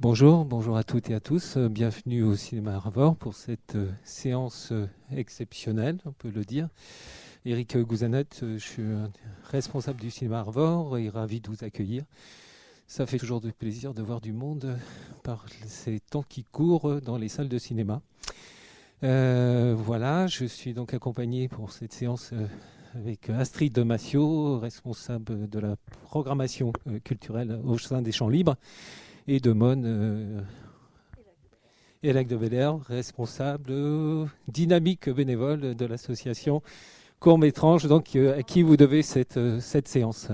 Bonjour, bonjour à toutes et à tous. Euh, Bienvenue au Cinéma Arvor pour cette euh, séance euh, exceptionnelle, on peut le dire. Eric Gouzanet, je suis responsable du Cinéma Arvor et ravi de vous accueillir. Ça fait toujours du plaisir de voir du monde par ces temps qui courent dans les salles de cinéma. Voilà, je suis donc accompagné pour cette séance avec Astrid Massio, responsable de la programmation culturelle au sein des Champs Libres, et de Mon euh, Elac de Belair, responsable euh, dynamique bénévole de l'association Courmétrange, donc euh, à qui vous devez cette, euh, cette séance.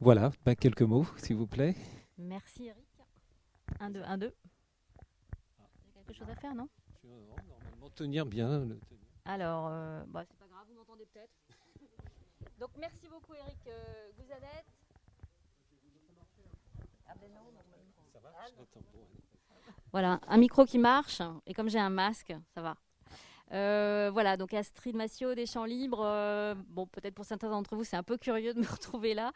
Voilà, bah, quelques mots, s'il vous plaît. Merci Eric. 1, 2, 1, 2. Il y a quelque chose à faire, non? Normalement, tenir bien. le- Alors, euh, bah, c'est pas grave, vous m'entendez peut-être. Donc merci beaucoup Eric euh, Gouzanet. Ah ben non. Voilà, un micro qui marche, et comme j'ai un masque, ça va. Euh, voilà, donc Astrid Massio des Champs Libres. euh, bon, peut-être pour certains d'entre vous, c'est un peu curieux de me retrouver là.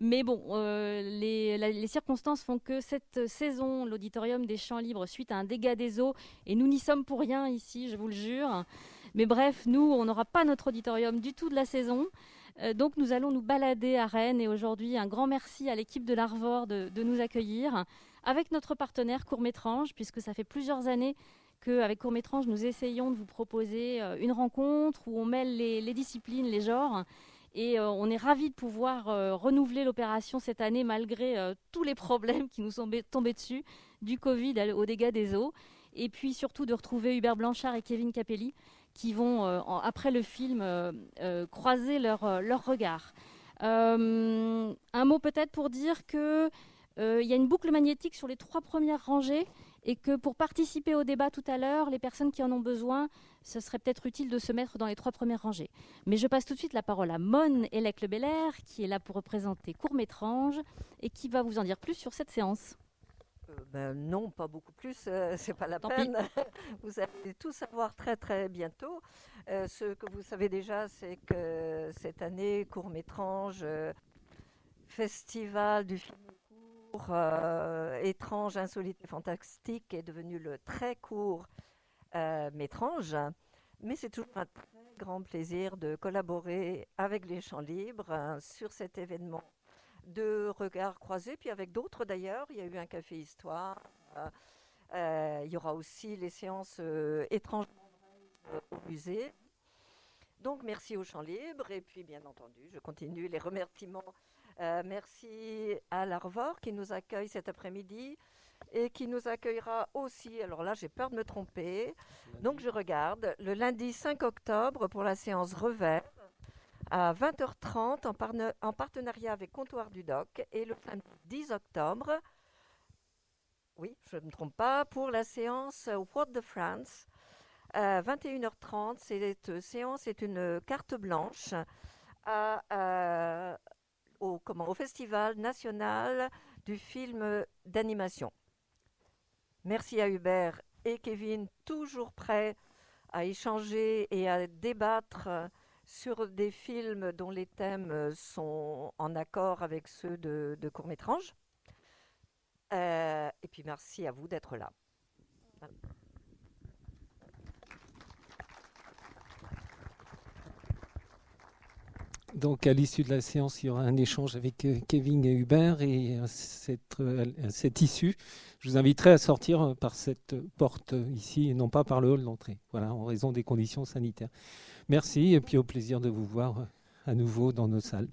Mais bon, euh, les, circonstances font que cette saison, l'auditorium des Champs Libres, suite à un dégât des eaux, et nous n'y sommes pour rien ici, je vous le jure. Mais bref, nous, on n'aura pas notre auditorium du tout de la saison. Donc nous allons nous balader à Rennes et aujourd'hui un grand merci à l'équipe de l'Arvor de nous accueillir avec notre partenaire Courmétrange puisque ça fait plusieurs années qu'avec Courmétrange nous essayons de vous proposer euh, une rencontre où on mêle les, disciplines, les genres et euh, on est ravis de pouvoir euh, renouveler l'opération cette année malgré tous les problèmes qui nous sont bé- tombés dessus du Covid aux dégâts des eaux et puis surtout de retrouver Hubert Blanchard et Kevin Capelli qui vont, après le film, croiser leur, leur regard. Un mot peut-être pour dire que il y a une boucle magnétique sur les trois premières rangées et que pour participer au débat tout à l'heure, les personnes qui en ont besoin, ce serait peut-être utile de se mettre dans les trois premières rangées. Mais je passe tout de suite la parole à Mon Elec Le Belair, qui est là pour représenter Courmétrange et qui va vous en dire plus sur cette séance. Euh, ben non, pas beaucoup plus, euh, c'est pas la Tant pis. peine. vous allez tout savoir très très bientôt. Euh, ce que vous savez déjà, c'est que cette année, Courmétrange, euh, festival du film court, euh, étrange, insolite et fantastique, est devenu le très court euh, métrange. Mais c'est toujours un très grand plaisir de collaborer avec les Champs Libres hein, sur cet événement de regards croisés, puis avec d'autres d'ailleurs. Il y a eu un café histoire. euh, euh, il y aura aussi les séances euh, étranges au musée. Donc merci aux Champs Libres et puis bien entendu, je continue les remerciements. Euh, merci à l'Arvor qui nous accueille cet après-midi et qui nous accueillera aussi, alors là j'ai peur de me tromper, donc je regarde, le lundi 5 octobre pour la séance Revers à 20h30 en, parne- en partenariat avec Comptoir du Doc et le samedi 10 octobre, oui, je ne me trompe pas, pour la séance au Port de France. À 21h30, cette séance est une carte blanche à, euh, au, Festival national du film d'animation. Merci à Hubert et Kevin, toujours prêts à échanger et à débattre sur des films dont les thèmes sont en accord avec ceux de, de. Euh, et puis merci à vous d'être là. Donc, à l'issue de la séance, il y aura un échange avec euh, Kevin et Hubert. Et à cette, euh, à cette issue, je vous inviterai à sortir euh, par cette porte euh, ici et non pas par le hall d'entrée. Voilà, en raison des conditions sanitaires. Merci et puis au plaisir de vous voir euh, à nouveau dans nos salles.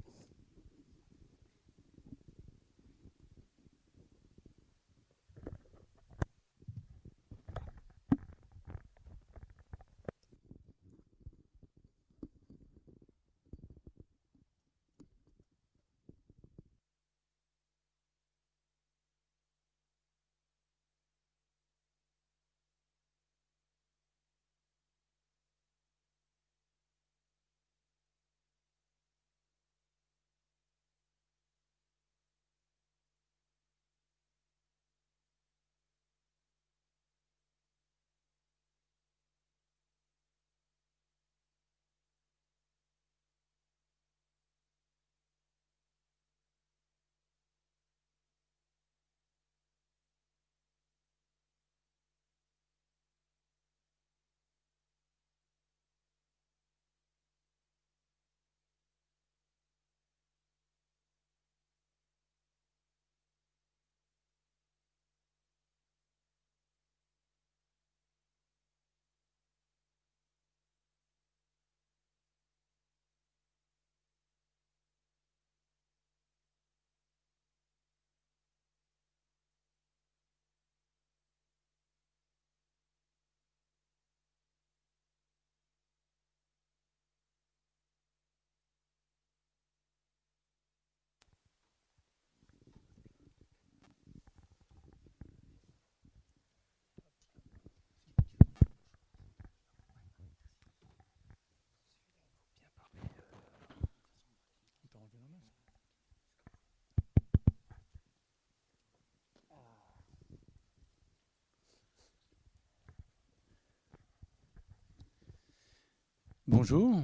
Bonjour.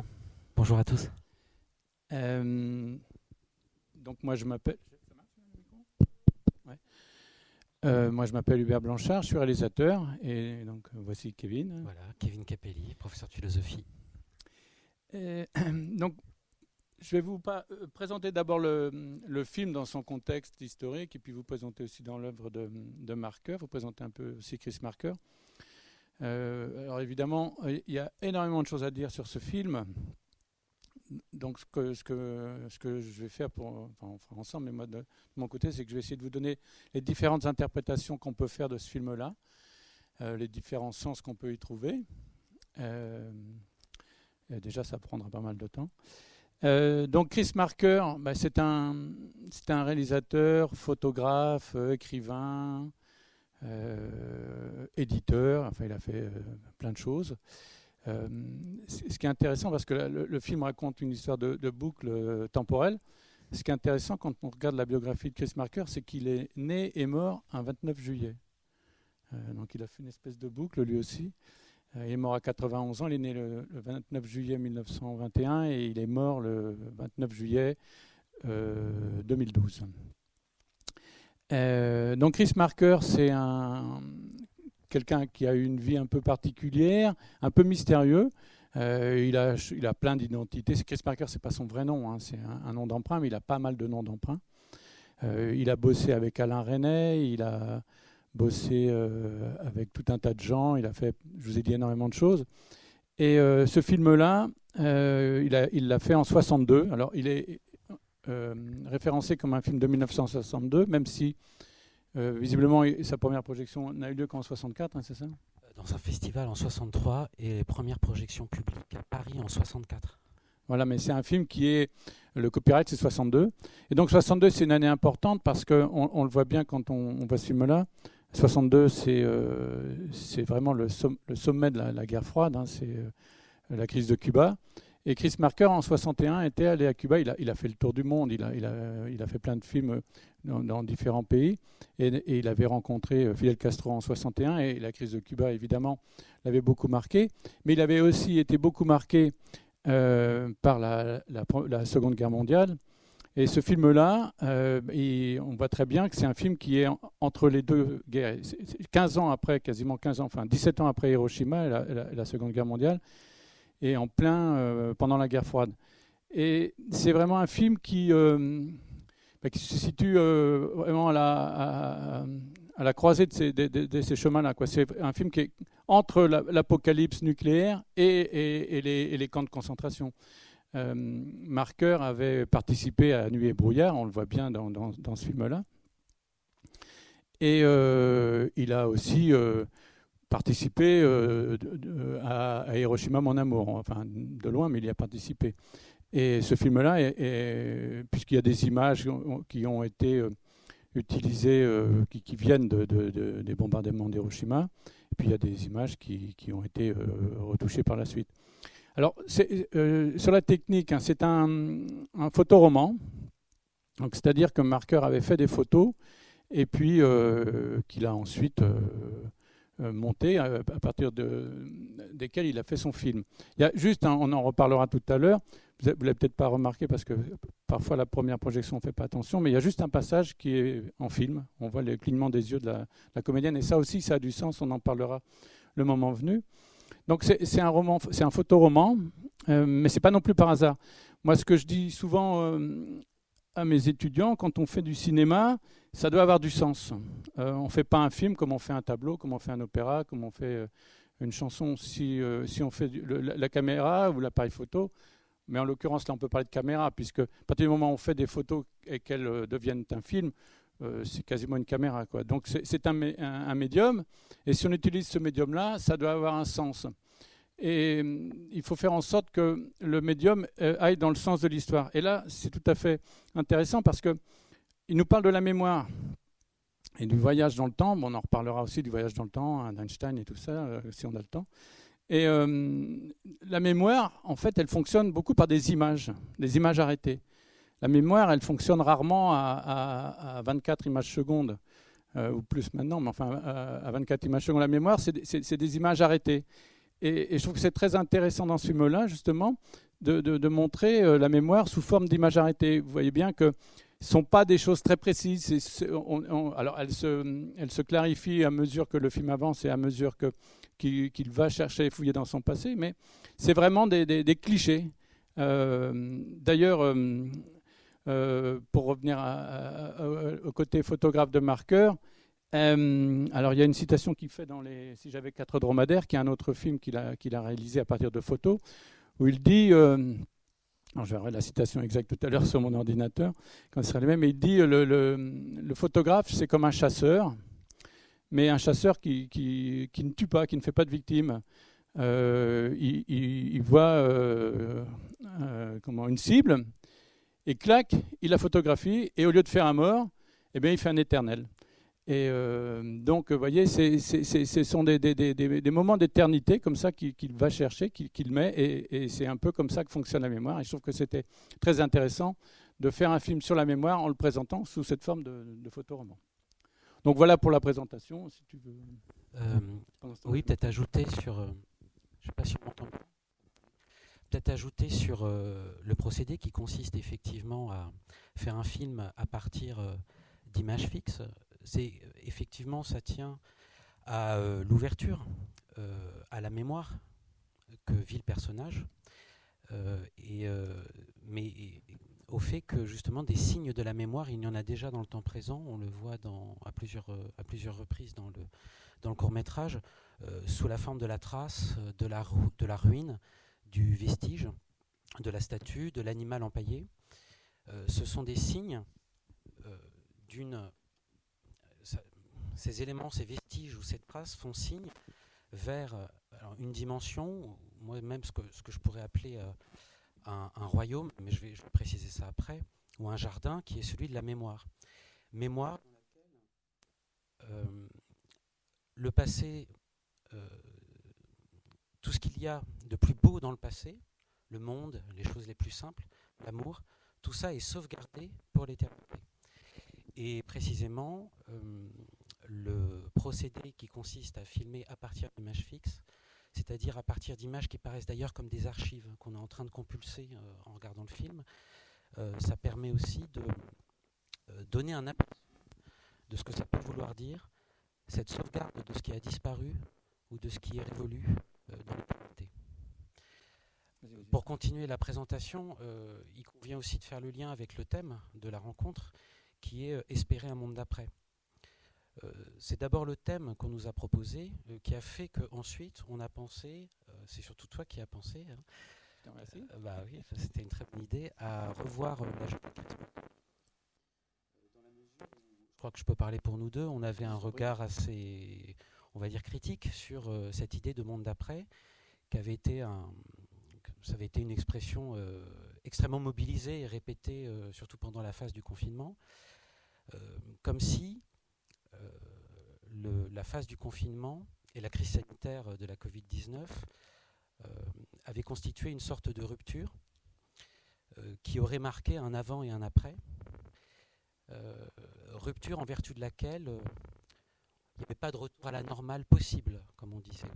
Bonjour à tous. Euh, donc moi je m'appelle. Euh, moi je m'appelle Hubert Blanchard, je suis réalisateur et donc voici Kevin. Voilà, Kevin Capelli, professeur de philosophie. donc je vais vous euh, présenter d'abord le, film dans son contexte historique et puis vous présenter aussi dans l'œuvre de, de Marker, vous présenter un peu aussi Chris Marker. Euh, alors évidemment, il y a énormément de choses à dire sur ce film. Donc ce que, je vais faire, pour, enfin on fera ensemble, mais moi de, mon côté, c'est que je vais essayer de vous donner les différentes interprétations qu'on peut faire de ce film-là, euh, les différents sens qu'on peut y trouver. déjà, ça prendra pas mal de temps. Euh, donc Chris Marker, bah, c'est un, réalisateur, photographe, euh, écrivain, euh, éditeur, enfin il a fait plein de choses. ce qui est intéressant parce que le, film raconte une histoire de, boucle temporelle. Ce qui est intéressant quand on regarde la biographie de Chris Marker, c'est qu'il est né et mort un 29 juillet. donc il a fait une espèce de boucle lui aussi. Euh, il est mort à 91 ans, il est né le, 29 juillet 1921 et il est mort le 29 juillet 2012. Euh, euh, donc Chris Marker, c'est un, quelqu'un qui a eu une vie un peu particulière, un peu mystérieux. il, a, il a plein d'identités. Chris Marker, c'est pas son vrai nom, hein, c'est un, nom d'emprunt, mais il a pas mal de noms d'emprunt. il a bossé avec Alain René, il a bossé euh, avec tout un tas de gens. Il a fait, je vous ai dit, énormément de choses. Et euh, ce film-là, euh, il l'a fait en 62. Alors, il est référencé comme un film de 1962, même si visiblement sa première projection n'a eu lieu qu'en 64, hein, c'est ça? Dans un festival en 63 et première projection publique à Paris en 64. Voilà, mais c'est un film qui est. Le copyright, c'est 62. Et donc 62, c'est une année importante parce qu'on on le voit bien quand on, on voit ce film-là. 62, euh, c'est vraiment le, sommet de la, guerre froide, hein, c'est euh, la crise de Cuba. Et Chris Marker, en 61, était allé à Cuba. Il a, fait le tour du monde. Il a, fait plein de films dans, différents pays. Et, il avait rencontré euh, Fidel Castro en 61. Et la crise de Cuba, évidemment, l'avait beaucoup marqué. Mais il avait aussi été beaucoup marqué par la, Seconde Guerre mondiale. Et ce film-là, euh, on voit très bien que c'est un film qui est entre les deux guerres. 15 ans après, quasiment 15 ans, enfin 17 ans après Hiroshima et la, Seconde Guerre mondiale, et en plein euh, pendant la guerre froide. Et c'est vraiment un film qui, euh, bah, se situe vraiment à la, croisée de ces, chemins-là. C'est un film qui est entre l'apocalypse nucléaire et, les, camps de concentration. Euh, Marker avait participé à Nuit et brouillard, on le voit bien dans, ce film-là. Et euh, il a aussi euh, participé à, Hiroshima, mon amour. Enfin, de loin, mais il y a participé. Et ce film-là, puisqu'il y a des images qui ont été utilisées, qui, viennent des bombardements d'Hiroshima, et puis il y a des images qui, ont été retouchées par la suite. Alors, euh, sur la technique, hein, c'est un, un photoroman. C'est-à-dire que Marker avait fait des photos et puis euh, qu'il a ensuite euh, monté à, partir de, desquelles il a fait son film. Il y a juste, on en reparlera tout à l'heure, vous ne l'avez peut-être pas remarqué parce que parfois la première projection ne fait pas attention, mais il y a juste un passage qui est en film. On voit le clignement des yeux de la, comédienne et ça aussi, ça a du sens, on en parlera le moment venu. Donc c'est un roman, c'est un photoroman, euh, mais c'est pas non plus par hasard. Moi, ce que je dis souvent euh, à mes étudiants, quand on fait du cinéma, ça doit avoir du sens. Euh, on ne fait pas un film comme on fait un tableau, comme on fait un opéra, comme on fait une chanson. Si, si on fait la, caméra ou l'appareil photo, mais en l'occurrence là on peut parler de caméra, puisque à partir du moment où on fait des photos et qu'elles deviennent un film, euh, c'est quasiment une caméra. Quoi. Donc c'est un, médium, et si on utilise ce médium-là, ça doit avoir un sens. Et hum, il faut faire en sorte que le médium euh, aille dans le sens de l'histoire. Et là, c'est tout à fait intéressant parce que il nous parle de la mémoire et du voyage dans le temps. Bon, on en reparlera aussi du voyage dans le temps, hein, d'Einstein et tout ça, euh, si on a le temps. Et hum, la mémoire, en fait, elle fonctionne beaucoup par des images, des images arrêtées. La mémoire, elle fonctionne rarement à, 24 images secondes, euh, ou plus maintenant, mais enfin à 24 images secondes. La mémoire, c'est des images arrêtées. Et, je trouve que c'est très intéressant dans ce film-là, justement, de, montrer la mémoire sous forme d'images arrêtées. Vous voyez bien que ne sont pas des choses très précises. alors, elles se, elle se clarifient à mesure que le film avance et à mesure qu'il, va chercher et fouiller dans son passé, mais c'est vraiment des, clichés. d'ailleurs, euh, pour revenir au côté photographe de marqueur, euh, alors il y a une citation qu'il fait dans les Si j'avais quatre dromadaires, qui est un autre film qu'il a, réalisé à partir de photos, où il dit, euh, je verrai la citation exacte tout à l'heure sur mon ordinateur, quand ce sera les mêmes, mais il dit le, le, photographe c'est comme un chasseur, mais un chasseur qui, ne tue pas, qui ne fait pas de victimes. il, il, voit comment, une cible, et clac, il la photographie, et au lieu de faire un mort, eh bien, il fait un éternel. Et euh, donc, vous voyez, ce sont des, des, des, des moments d'éternité comme ça qu'il va chercher, qu'il met, et, et c'est un peu comme ça que fonctionne la mémoire. Et je trouve que c'était très intéressant de faire un film sur la mémoire en le présentant sous cette forme de, de photoroman. Donc voilà pour la présentation, si tu veux. Euh, oui, peut-être ajouter sur. Euh, je ne sais pas si on m'entend peut-être ajouter sur euh, le procédé qui consiste effectivement à faire un film à partir euh, d'images fixes. C'est effectivement, ça tient à euh, l'ouverture, à la mémoire que vit le personnage, mais au fait que justement des signes de la mémoire, il y en a déjà dans le temps présent. On le voit à, plusieurs, reprises dans le, court métrage, sous la forme de la trace, de la, ruine du vestige, de la statue, de l'animal empaillé. Euh, ce sont des signes euh, d'une. Ces éléments, ces vestiges ou cette trace font signe vers une dimension, moi-même ce que, ce que je pourrais appeler euh, un, royaume, mais je vais, préciser ça après, ou un jardin qui est celui de la mémoire. Mémoire dans laquelle le passé tout ce qu'il y a de plus beau dans le passé, le monde, les choses les plus simples, l'amour, tout ça est sauvegardé pour l'éternité. Et précisément, euh, le procédé qui consiste à filmer à partir d'images fixes, c'est-à-dire à partir d'images qui paraissent d'ailleurs comme des archives qu'on est en train de compulser euh, en regardant le film, euh, ça permet aussi de donner un aperçu de ce que ça peut vouloir dire, cette sauvegarde de ce qui a disparu ou de ce qui est révolu euh, Pour continuer la présentation, euh, il convient aussi de faire le lien avec le thème de la rencontre, qui est euh, espérer un monde d'après. C'est d'abord le thème qu'on nous a proposé, qui a fait qu'ensuite on a pensé, c'est surtout toi qui as pensé, hein, bah oui, c'était une très bonne idée, à revoir la Je crois que je peux parler pour nous deux, on avait un regard assez on va dire, critique sur euh, cette idée de monde d'après, qui avait été un, ça avait été une expression euh, extrêmement mobilisée et répétée, euh, surtout pendant la phase du confinement, comme si la phase du confinement et la crise sanitaire de la Covid-19 avaient constitué une sorte de rupture qui aurait marqué un avant et un après, rupture en vertu de laquelle il n'y avait pas de retour à la normale possible, comme on disait.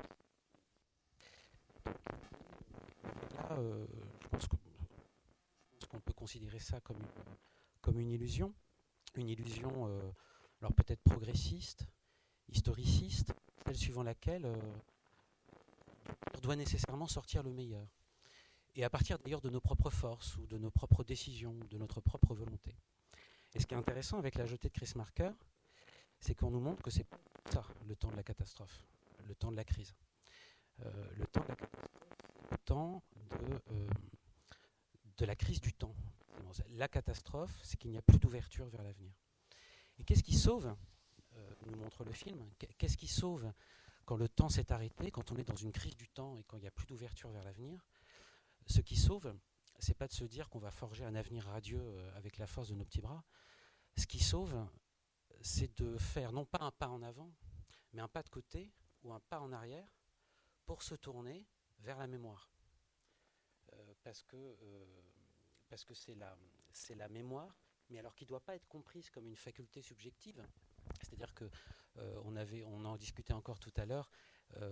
Là, euh, je pense qu'on peut considérer ça comme une, illusion, une illusion euh, alors peut-être progressiste, historiciste, celle suivant laquelle euh, on doit nécessairement sortir le meilleur. Et à partir d'ailleurs de nos propres forces ou de nos propres décisions, de notre propre volonté. Et ce qui est intéressant avec la jetée de Chris Marker, c'est qu'on nous montre que c'est ça, le temps de la catastrophe, le temps de la crise. Euh, le temps de la le temps euh, de la crise du temps. La catastrophe, c'est qu'il n'y a plus d'ouverture vers l'avenir. Et qu'est-ce qui sauve, euh, nous montre le film, qu'est-ce qui sauve quand le temps s'est arrêté, quand on est dans une crise du temps et quand il n'y a plus d'ouverture vers l'avenir Ce qui sauve, c'est pas de se dire qu'on va forger un avenir radieux avec la force de nos petits bras. Ce qui sauve, c'est de faire non pas un pas en avant, mais un pas de côté ou un pas en arrière pour se tourner vers la mémoire. Euh, parce que euh, c'est la, c'est la mémoire, mais alors qui ne doit pas être comprise comme une faculté subjective. C'est-à-dire que euh, on, en discutait encore tout à l'heure,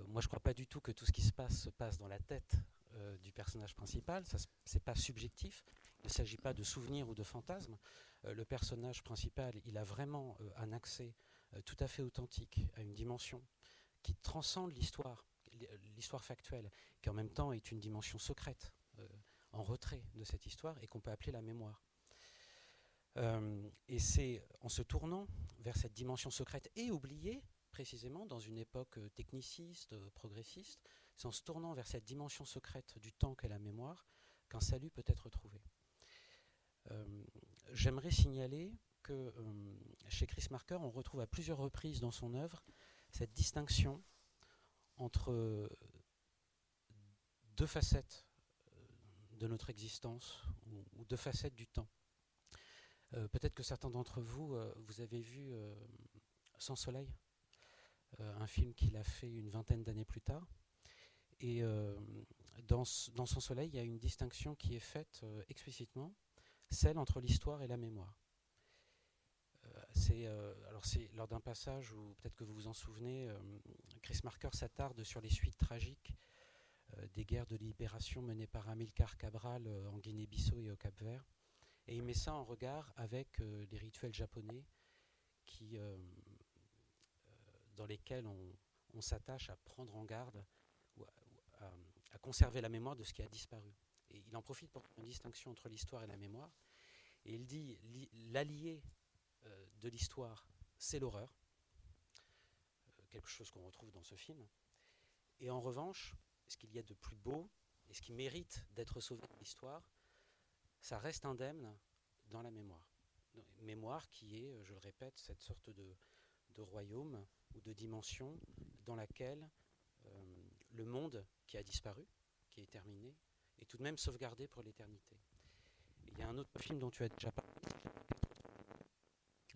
moi, je ne crois pas du tout que tout ce qui se passe se passe dans la tête du personnage principal. Ce n'est pas subjectif. Il ne s'agit pas de souvenirs ou de fantasmes. le personnage principal, il a vraiment un accès tout à fait authentique à une dimension qui transcende l'histoire, l'histoire factuelle, qui en même temps est une dimension secrète, en retrait de cette histoire, et qu'on peut appeler la mémoire. Euh, et c'est en se tournant vers cette dimension secrète et oubliée, précisément dans une époque euh, techniciste, euh, progressiste, c'est en se tournant vers cette dimension secrète du temps qu'est la mémoire qu'un salut peut être trouvé. J'aimerais signaler que chez Chris Marker, on retrouve à plusieurs reprises dans son œuvre cette distinction entre deux facettes de notre existence ou deux facettes du temps. Euh, peut-être que certains d'entre vous, euh, vous avez vu euh, Sans Soleil, un film qu'il a fait une vingtaine d'années plus tard. Et dans, Sans Soleil, il y a une distinction qui est faite explicitement, celle entre l'histoire et la mémoire. c'est lors d'un passage où peut-être que vous vous en souvenez, Chris Marker s'attarde sur les suites tragiques des guerres de libération menées par Amilcar Cabral en Guinée-Bissau et au Cap-Vert. Et il met ça en regard avec euh, les rituels japonais euh, euh, dans lesquels on, s'attache à prendre en garde ou à, conserver la mémoire de ce qui a disparu. Et il en profite pour une distinction entre l'histoire et la mémoire. Et il dit l'allié de l'histoire, c'est l'horreur, quelque chose qu'on retrouve dans ce film. Et en revanche, ce qu'il y a de plus beau et ce qui mérite d'être sauvé de l'histoire, ça reste indemne dans la mémoire. Mémoire qui est, je le répète, cette sorte de, royaume ou de dimension dans laquelle euh, le monde qui a disparu, qui est terminé, est tout de même sauvegardé pour l'éternité. Il y a un autre film dont tu as déjà parlé,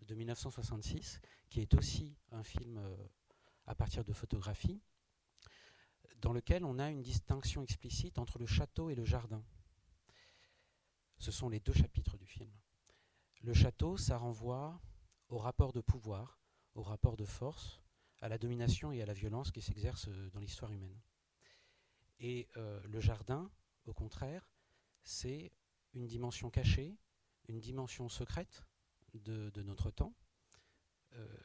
de 1966, qui est aussi un film euh, à partir de photographies, dans lequel on a une distinction explicite entre le château et le jardin. Ce sont les deux chapitres du film. Le château, ça renvoie au rapport de pouvoir, au rapport de force, à la domination et à la violence qui s'exercent dans l'histoire humaine. Et euh, le jardin, au contraire, c'est une dimension cachée, une dimension secrète de, notre temps, euh,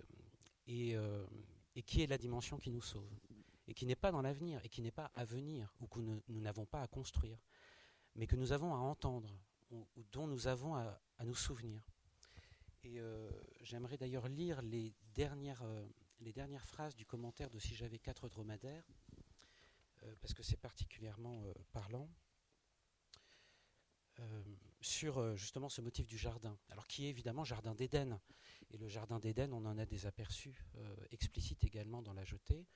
euh, et, qui est la dimension qui nous sauve, et qui n'est pas dans l'avenir, et qui n'est pas à venir, ou que nous n'avons pas à construire, mais que nous avons à entendre, dont nous avons à, nous souvenir. Et euh, j'aimerais d'ailleurs lire les dernières, euh, les dernières phrases du commentaire de Si j'avais quatre dromadaires, euh, parce que c'est particulièrement parlant, sur justement ce motif du jardin, alors qui est évidemment jardin d'Éden. Et le jardin d'Éden, on en a des aperçus explicites également dans la jetée.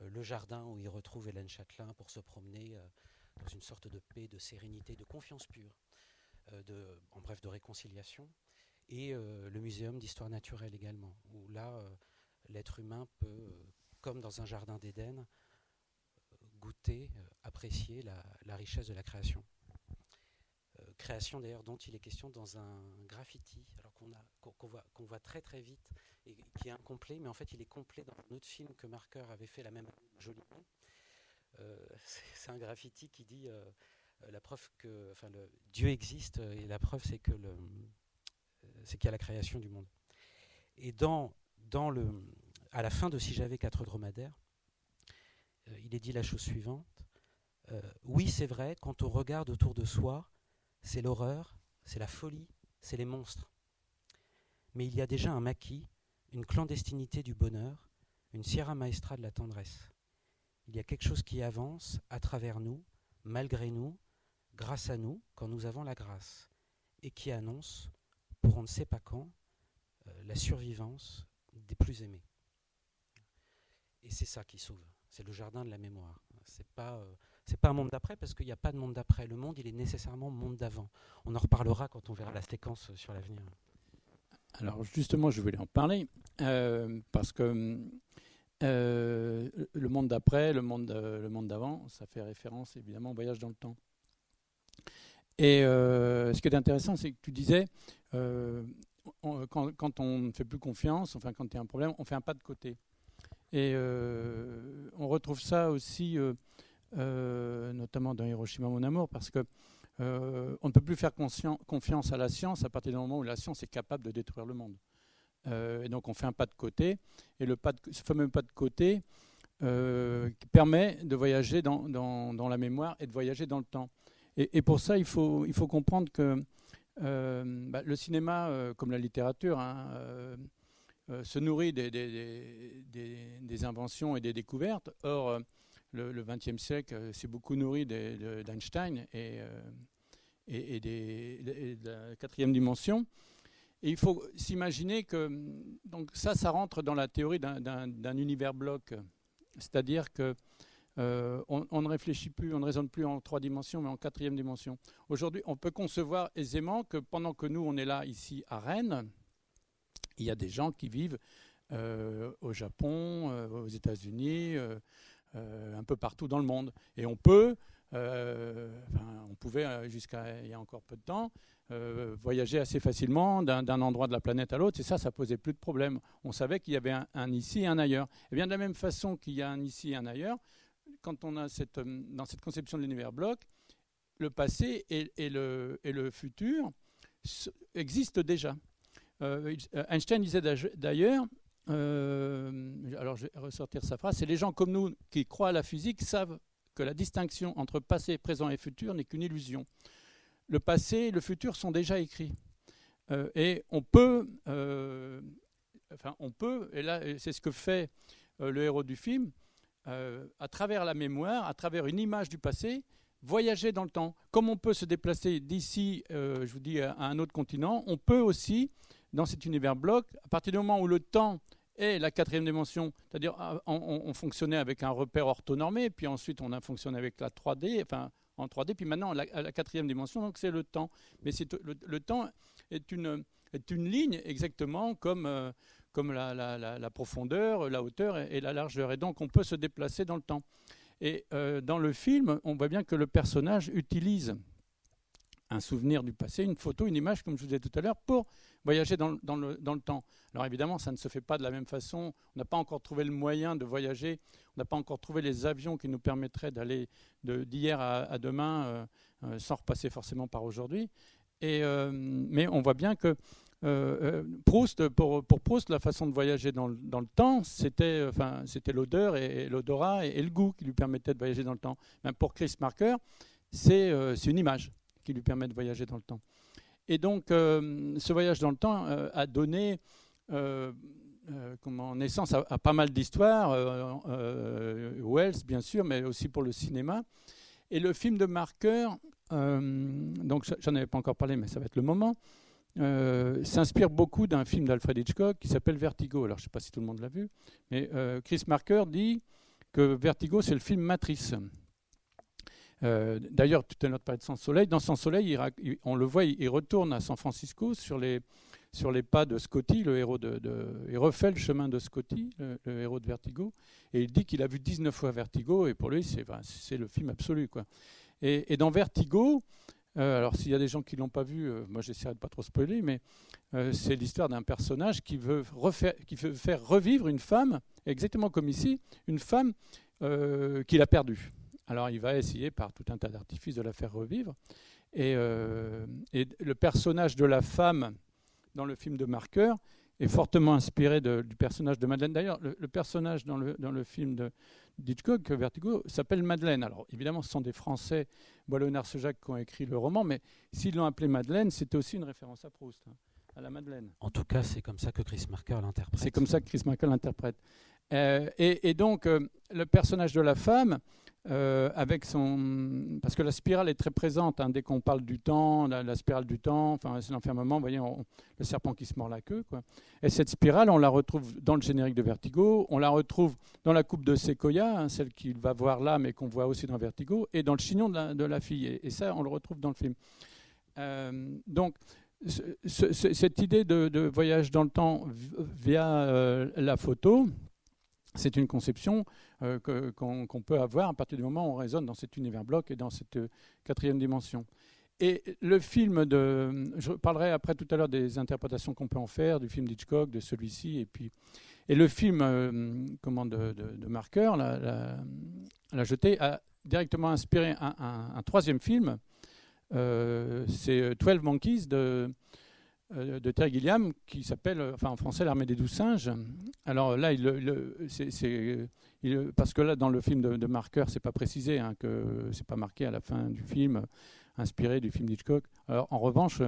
le jardin où il retrouve Hélène Châtelain pour se promener dans une sorte de paix, de sérénité, de confiance pure. Euh, en bref, de réconciliation, et euh, le muséum d'histoire naturelle également, où là, euh, l'être humain peut, comme dans un jardin d'Éden, goûter, apprécier la, richesse de la création. création d'ailleurs dont il est question dans un graffiti, alors qu'on voit, très très vite et qui est incomplet, mais en fait il est complet dans un autre film que Marker avait fait la même année, joliment. c'est un graffiti qui dit euh, la preuve que Dieu existe euh, et la preuve euh, c'est qu'il y a la création du monde. Et à la fin de Si j'avais quatre dromadaires, il est dit la chose suivante. oui, c'est vrai, quand on regarde autour de soi, c'est l'horreur, c'est la folie, c'est les monstres. Mais il y a déjà un maquis, une clandestinité du bonheur, une sierra maestra de la tendresse. Il y a quelque chose qui avance à travers nous, malgré nous, grâce à nous, quand nous avons la grâce, et qui annonce, pour on ne sait pas quand, euh, la survivance des plus aimés. Et c'est ça qui sauve, c'est le jardin de la mémoire. C'est pas euh, pas un monde d'après parce qu'il n'y a pas de monde d'après. Le monde, il est nécessairement monde d'avant. On en reparlera quand on verra la séquence sur l'avenir. Alors justement, je voulais en parler euh, parce que le monde d'après, le monde d'avant, ça fait référence évidemment au voyage dans le temps. Et euh, ce qui est intéressant, c'est que tu disais, euh, quand, on ne fait plus confiance, enfin quand il y a un problème, on fait un pas de côté. Et on retrouve ça aussi, notamment dans Hiroshima, mon amour, parce que on ne peut plus faire confiance à la science à partir du moment où la science est capable de détruire le monde. et donc on fait un pas de côté, et le pas ce fameux pas de côté permet de voyager dans, la mémoire et de voyager dans le temps. Et, pour ça, il faut, comprendre que euh, bah, le cinéma, euh, comme la littérature, hein, euh, se nourrit des, des, inventions et des découvertes. Or, le XXe siècle s'est beaucoup nourri d'Einstein et, et, de la quatrième dimension. Et il faut s'imaginer que donc ça, ça rentre dans la théorie d'un univers bloc. C'est-à-dire que euh, on, ne réfléchit plus, on ne raisonne plus en trois dimensions, mais en quatrième dimension. Aujourd'hui, on peut concevoir aisément que pendant que nous, on est là, ici, à Rennes, il y a des gens qui vivent euh, au Japon, euh, aux États-Unis, un peu partout dans le monde. Et on peut, on pouvait jusqu'à il y a encore peu de temps, voyager assez facilement d'un endroit de la planète à l'autre, et ça, ça posait plus de problème. On savait qu'il y avait un, un, ici et un ailleurs. Et bien de la même façon qu'il y a un ici et un ailleurs, quand on a cette, euh, dans cette conception de l'univers bloc, le passé et, le, futur existent déjà. Euh, Einstein disait d'ailleurs, euh, alors je vais ressortir sa phrase, c'est les gens comme nous qui croient à la physique savent que la distinction entre passé, présent et futur n'est qu'une illusion. Le passé et le futur sont déjà écrits. et on peut, enfin on peut, et là c'est ce que fait le héros du film, euh, à travers la mémoire, à travers une image du passé, voyager dans le temps. Comme on peut se déplacer d'ici, euh, je vous dis, à un autre continent, on peut aussi, dans cet univers bloc, à partir du moment où le temps est la quatrième dimension, c'est-à-dire ah, on, fonctionnait avec un repère orthonormé, puis ensuite on a fonctionné avec la 3D, enfin en 3D, puis maintenant la, quatrième dimension, donc c'est le temps. Mais le, temps est une, est une ligne exactement comme, euh, comme la, profondeur, la hauteur et, la largeur. Et donc on peut se déplacer dans le temps. Et euh, dans le film, on voit bien que le personnage utilise un souvenir du passé, une photo, une image, comme je vous disais tout à l'heure, pour voyager dans, le, temps. Alors évidemment, ça ne se fait pas de la même façon. On n'a pas encore trouvé le moyen de voyager. On n'a pas encore trouvé les avions qui nous permettraient d'aller d'hier à, demain euh, euh, sans repasser forcément par aujourd'hui. Mais on voit bien que euh, euh, Proust, pour, Proust, la façon de voyager dans le, temps, c'était enfin, l'odeur et, l'odorat et, le goût qui lui permettaient de voyager dans le temps. Même pour Chris Marker, euh, c'est une image qui lui permet de voyager dans le temps. Et donc, ce voyage dans le temps a donné comment, naissance à, pas mal d'histoires, Wells bien sûr, mais aussi pour le cinéma. Et le film de Marker, donc j'en avais pas encore parlé, mais ça va être le moment, euh, s'inspire beaucoup d'un film d'Alfred Hitchcock qui s'appelle Vertigo. Alors je ne sais pas si tout le monde l'a vu, mais euh, Chris Marker dit que Vertigo c'est le film Matrice. Euh, d'ailleurs, tout à l'heure, parlait de Sans Soleil. Dans Sans Soleil, on le voit, il, retourne à San Francisco sur les, sur les pas de Scotty, le héros de, il refait le chemin de Scotty, le, héros de Vertigo, et il dit qu'il a vu 19 fois Vertigo, et pour lui, c'est le film absolu. Quoi. Et dans Vertigo, euh, alors s'il y a des gens qui ne l'ont pas vu, euh, moi j'essaierai de pas trop spoiler, mais euh, c'est l'histoire d'un personnage qui veut, qui veut faire revivre une femme, exactement comme ici, une femme qu'il a perdue. Alors il va essayer par tout un tas d'artifices de la faire revivre. Et, et, le personnage de la femme dans le film de Marker est fortement inspiré du personnage de Madeleine. D'ailleurs, le, personnage dans le, dans le film de, d'Hitchcock, Vertigo, s'appelle Madeleine. Alors évidemment, ce sont des Français, Boilonard Sejac, qui ont écrit le roman, mais s'ils l'ont appelé Madeleine, c'était aussi une référence à Proust, hein, à la Madeleine. En tout cas, c'est comme ça que Chris Marker l'interprète. C'est comme ça que Chris Marker l'interprète. Euh, et, donc, euh, le personnage de la femme, euh, avec son... parce que la spirale est très présente hein, dès qu'on parle du temps, la, spirale du temps, enfin c'est l'enfermement, vous voyez, le serpent qui se mord la queue. Et cette spirale, on la retrouve dans le générique de Vertigo, on la retrouve dans la coupe de Sequoia, hein, celle qu'il va voir là, mais qu'on voit aussi dans Vertigo, et dans le chignon de la, fille. Et, ça, on le retrouve dans le film. Donc, cette idée de, voyage dans le temps via la photo, c'est une conception euh, qu'on peut avoir à partir du moment où on raisonne dans cet univers bloc et dans cette euh, quatrième dimension. Et le film de. Je parlerai après tout à l'heure des interprétations qu'on peut en faire, du film d'Hitchcock, de celui-ci, et Et le film comment, de, de, Marker, la, la, jetée, a directement inspiré un, troisième film. c'est 12 Monkeys de, de Terry Gilliam qui s'appelle, enfin en français, L'armée des douze singes. Alors là, parce que là, dans le film de, de Marker, c'est pas précisé, hein, que c'est pas marqué à la fin du film, inspiré du film d'Hitchcock. Alors en revanche,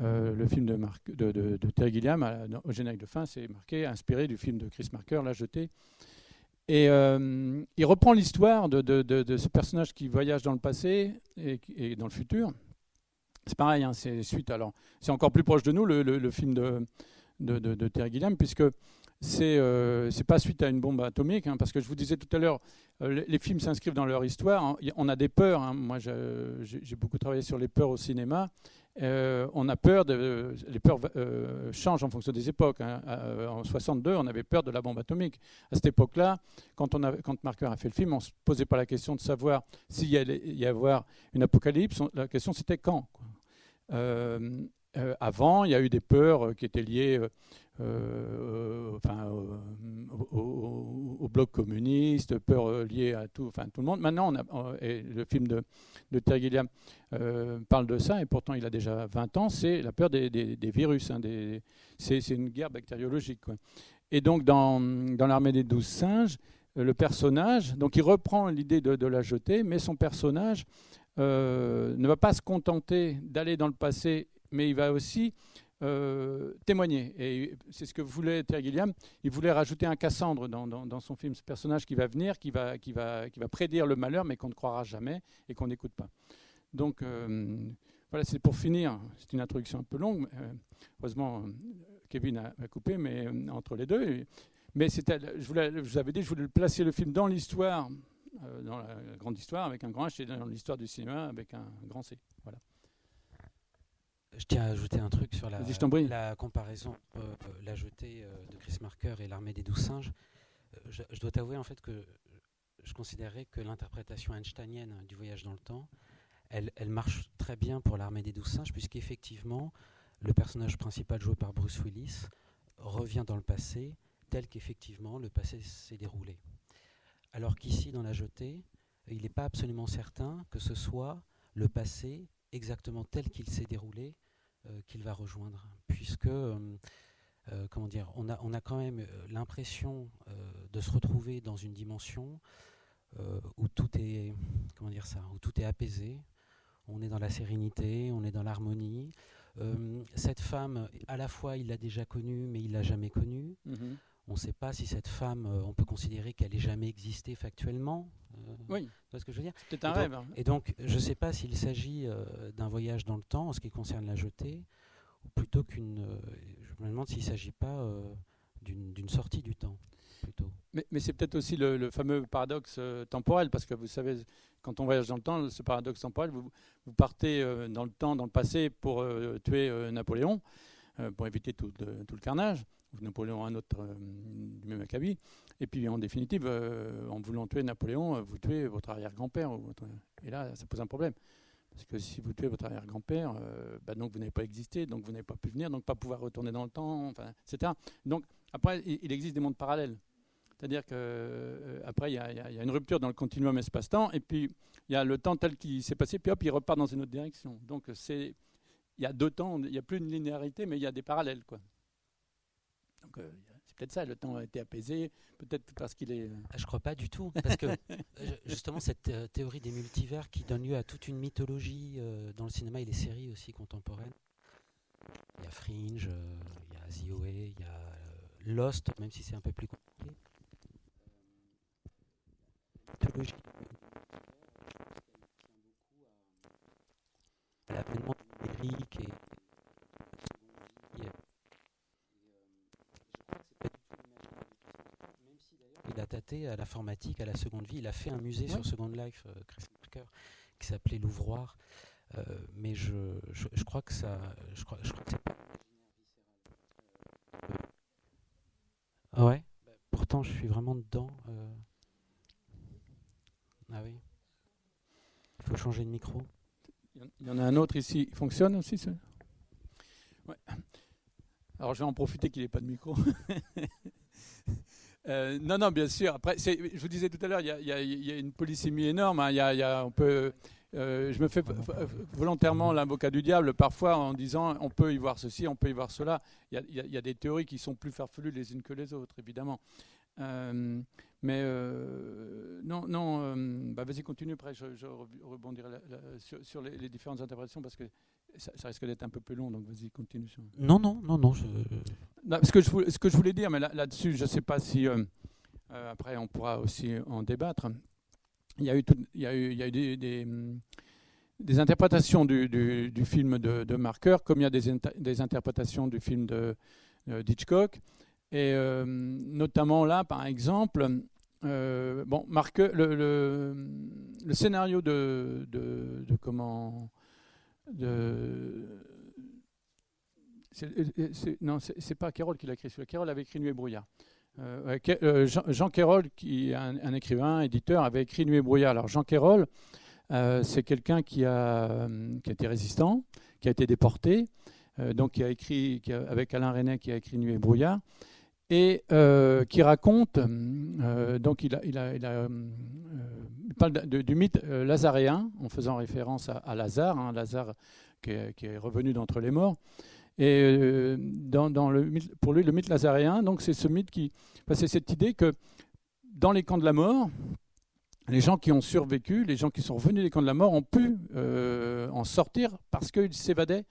euh, le film de, Terry Gilliam, au générique de fin, c'est marqué inspiré du film de Chris Marker, La Jetée. Et euh, il reprend l'histoire de, ce personnage qui voyage dans le passé et, dans le futur. C'est pareil, hein, c'est suite. Alors, c'est encore plus proche de nous le, film de, Terry Gilliam, puisque c'est euh, pas suite à une bombe atomique, hein, parce que je vous disais tout à l'heure, les, films s'inscrivent dans leur histoire. Hein. On a des peurs. Moi, j'ai beaucoup travaillé sur les peurs au cinéma, euh, on a peur, de, les peurs euh, changent en fonction des époques. Euh, en 62, on avait peur de la bombe atomique. À cette époque-là, quand, a, quand Marker a fait le film, on ne se posait pas la question de savoir s'il y allait y avoir une apocalypse. La question, c'était quand. Avant, il y a eu des peurs qui étaient liées euh, enfin, au, bloc communiste, peur liée à tout, enfin, tout le monde. Maintenant, le film de, de Terry Gilliam euh, parle de ça, et pourtant il a déjà 20 ans, c'est la peur des, virus. Hein, c'est une guerre bactériologique. Et donc, dans, l'armée des douze singes, le personnage, donc il reprend l'idée de, de, la jeter, mais son personnage euh, ne va pas se contenter d'aller dans le passé, mais il va aussi euh, témoigner. Et c'est ce que voulait Terry Gilliam. Il voulait rajouter un Cassandre dans, son film, ce personnage qui va venir, qui va, prédire le malheur, mais qu'on ne croira jamais et qu'on n'écoute pas. Donc euh, voilà, c'est pour finir. C'est une introduction un peu longue. Heureusement, Kevin a, coupé, mais entre les deux. Mais je, je vous avais dit, je voulais placer le film dans l'histoire, dans la grande histoire avec un grand H, et dans l'histoire du cinéma avec un grand C. Voilà. Je tiens à ajouter un truc sur la, la comparaison, euh, la jetée euh, de Chris Marker et l'armée des douze singes. Euh, je, dois t'avouer en fait que je considérais que l'interprétation einsteinienne du voyage dans le temps, elle, elle marche très bien pour l'armée des douze singes, puisqu'effectivement, le personnage principal joué par Bruce Willis revient dans le passé tel qu'effectivement le passé s'est déroulé. Alors qu'ici, dans la jetée, il n'est pas absolument certain que ce soit le passé exactement tel qu'il s'est déroulé euh, qu'il va rejoindre, puisque euh, euh, comment dire, on a, on a quand même l'impression de se retrouver dans une dimension où tout est comment dire ça, où tout est apaisé, on est dans la sérénité, on est dans l'harmonie. cette femme, à la fois, il l'a déjà connue, mais il l'a jamais connue. Mm-hmm. On ne sait pas si cette femme, on peut considérer qu'elle ait jamais existé factuellement. oui. ce que je veux dire? C'est un rêve. Hein. Et donc, je ne sais pas s'il s'agit d'un voyage dans le temps en ce qui concerne la jetée, ou plutôt qu'une. Euh, je me demande s'il ne s'agit pas euh, d'une sortie du temps. Plutôt. Mais, mais c'est peut-être aussi le, fameux paradoxe euh, temporel, parce que vous savez, quand on voyage dans le temps, ce paradoxe temporel, vous, vous partez dans le temps, dans le passé, pour tuer Napoléon, pour éviter tout, tout, le carnage, Napoléon un autre du même acabit. Et puis en définitive, en voulant tuer Napoléon, vous tuez votre arrière-grand-père. Et là, ça pose un problème. Parce que si vous tuez votre arrière-grand-père, euh, bah donc vous n'avez pas existé, donc vous n'avez pas pu venir, donc pas pouvoir retourner dans le temps, enfin, etc. Donc après, il, existe des mondes parallèles. C'est-à-dire qu'après, euh, après, il y, a une rupture dans le continuum espace-temps, et puis il y a le temps tel qu'il s'est passé, puis hop, il repart dans une autre direction. Donc c'est, il y a deux temps, il n'y a plus une linéarité, mais il y a des parallèles, quoi. Donc euh, peut-être ça, le temps a été apaisé, peut-être parce qu'il est... Euh, ah, je crois pas du tout, parce que euh, justement cette euh, théorie des multivers qui donne lieu à toute une mythologie dans le cinéma et les séries aussi contemporaines. Il y a Fringe, il y a The il y a Lost, même si c'est un peu plus compliqué. Mythologie à l'avènement numérique et il a tâté à l'informatique, à la seconde vie. Il a fait un musée sur Second Life, euh, Chris Parker, qui s'appelait L'Ouvroir. Euh, mais je, je, crois que ça. Je crois, je crois que c'est pas. Ouais bah, Pourtant, je suis vraiment dedans. Euh. Ah oui. Il faut changer de micro. Il y en a un autre ici. Il fonctionne aussi, ce? Ouais. Alors, je vais en profiter qu'il n'ait pas de micro. non, non, bien sûr. Après, je vous disais tout à l'heure, il y, a une polysémie énorme. Hein. Y a, on peut, je me fais volontairement l'avocat du diable parfois en disant on peut y voir ceci, on peut y voir cela. Il y, a des théories qui sont plus farfelues les unes que les autres, évidemment. Euh, mais euh, non, non euh, bah vas-y, continue, après je, rebondirai sur, les, différentes interprétations parce que ça, risque d'être un peu plus long, donc vas-y, continue. Non, non, non, non. Je... ce, que je voulais, dire, mais là-dessus, je ne sais pas si après on pourra aussi en débattre. Il y a eu, des, interprétations du, film de, de, Marker, comme il y a des, interprétations du film de, d'Hitchcock. Et euh, notamment là, par exemple, euh, bon, le, scénario de, de comment de non, c'est pas Kérol qui l'a écrit. Kérol avait écrit Nuit et brouillard. Euh, Jean, Jean qui est un, écrivain, éditeur, avait écrit Nuit et brouillard. Alors Jean Kérol, c'est quelqu'un qui a, qui a été résistant, qui a été déporté, donc qui a écrit, avec Alain René, qui a écrit Nuit et brouillard et euh, qui raconte, euh, donc il, a, euh, parle du mythe lazaréen, en faisant référence à, Lazare, hein, Lazare qui est, revenu d'entre les morts. Et dans, dans le, pour lui, le mythe lazaréen, donc c'est ce mythe qui, c'est cette idée que dans les camps de la mort, les gens qui ont survécu, les gens qui sont revenus des camps de la mort, ont pu en sortir parce qu'ils s'évadaient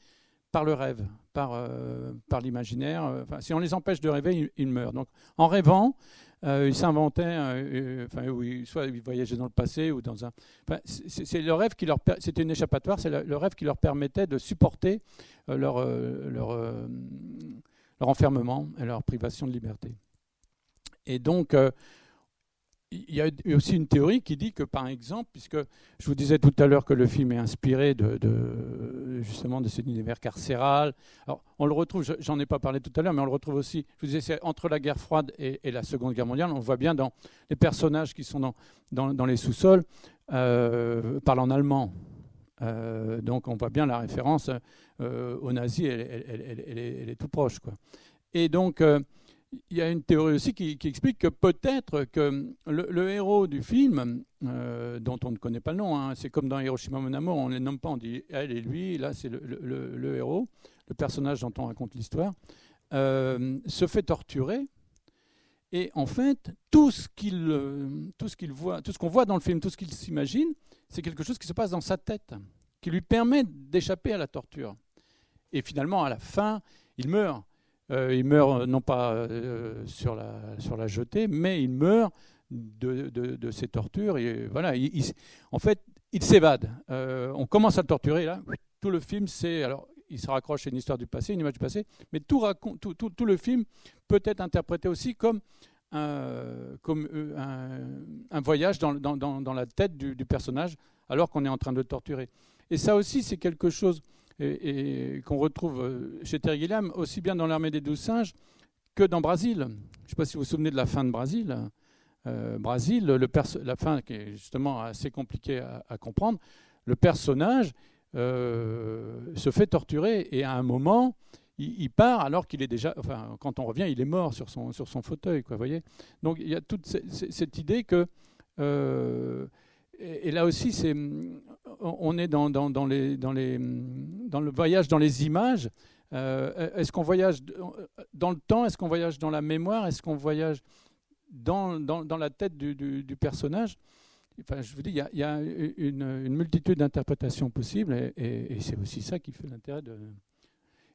par le rêve, par, euh, par l'imaginaire. Euh, si on les empêche de rêver, ils, meurent. Donc, en rêvant, euh, ils s'inventaient, enfin, oui, soit ils voyageaient dans le passé ou dans un. Enfin, c'est le rêve qui leur, c'était une échappatoire, c'est le, rêve qui leur permettait de supporter leur, leur, leur enfermement et leur privation de liberté. Et donc, il y a aussi une théorie qui dit que, par exemple, puisque je vous disais tout à l'heure que le film est inspiré de, justement de cet univers carcéral. Alors, on le retrouve, j'en ai pas parlé tout à l'heure, mais on le retrouve aussi. Je vous disais, c'est entre la guerre froide et, la Seconde Guerre mondiale. On voit bien dans les personnages qui sont dans, dans, les sous-sols euh, parlent en allemand. Euh, donc, on voit bien la référence euh, aux nazis. Elle, elle, est, tout proche, quoi. Et donc euh, il y a une théorie aussi qui, explique que peut-être que le, héros du film, euh, dont on ne connaît pas le nom, hein, c'est comme dans Hiroshima Mon Amour, on ne les nomme pas, on dit elle et lui, là c'est le, héros, le personnage dont on raconte l'histoire, euh, se fait torturer. Et en fait, tout ce qu'il ce qu'il voit, tout ce qu'on voit dans le film, tout ce qu'il s'imagine, c'est quelque chose qui se passe dans sa tête, qui lui permet d'échapper à la torture. Et finalement, à la fin, il meurt. Euh, il meurt euh, non pas euh, sur, la, jetée, mais il meurt de, de, ces tortures. Et voilà, en fait, il s'évade. on commence à le torturer, là, tout le film, c'est... Alors, il se raccroche à une histoire du passé, une image du passé, mais tout, le film peut être interprété aussi comme un, voyage dans, la tête du personnage alors qu'on est en train de le torturer. Et ça aussi, c'est quelque chose et, qu'on retrouve euh, chez Terry Gilliam, aussi bien dans l'armée des douze singes que dans Brasil. Je ne sais pas si vous vous souvenez de la fin de Brasil. Euh, le la fin qui est justement assez compliquée à, comprendre, le personnage euh, se fait torturer et à un moment, il, part alors qu'il est déjà, enfin, quand on revient, il est mort sur son, sur son fauteuil, quoi, voyez. Donc il y a toute cette, idée que et, là aussi, c'est, on est dans, dans, les, dans, les, dans le voyage dans les images. Euh, est-ce qu'on voyage dans le temps? Est-ce qu'on voyage dans la mémoire? Est-ce qu'on voyage dans, dans, dans, la tête du, du, personnage? Enfin, Je vous dis, il y a, une, une, multitude d'interprétations possibles et, c'est aussi ça qui fait l'intérêt de.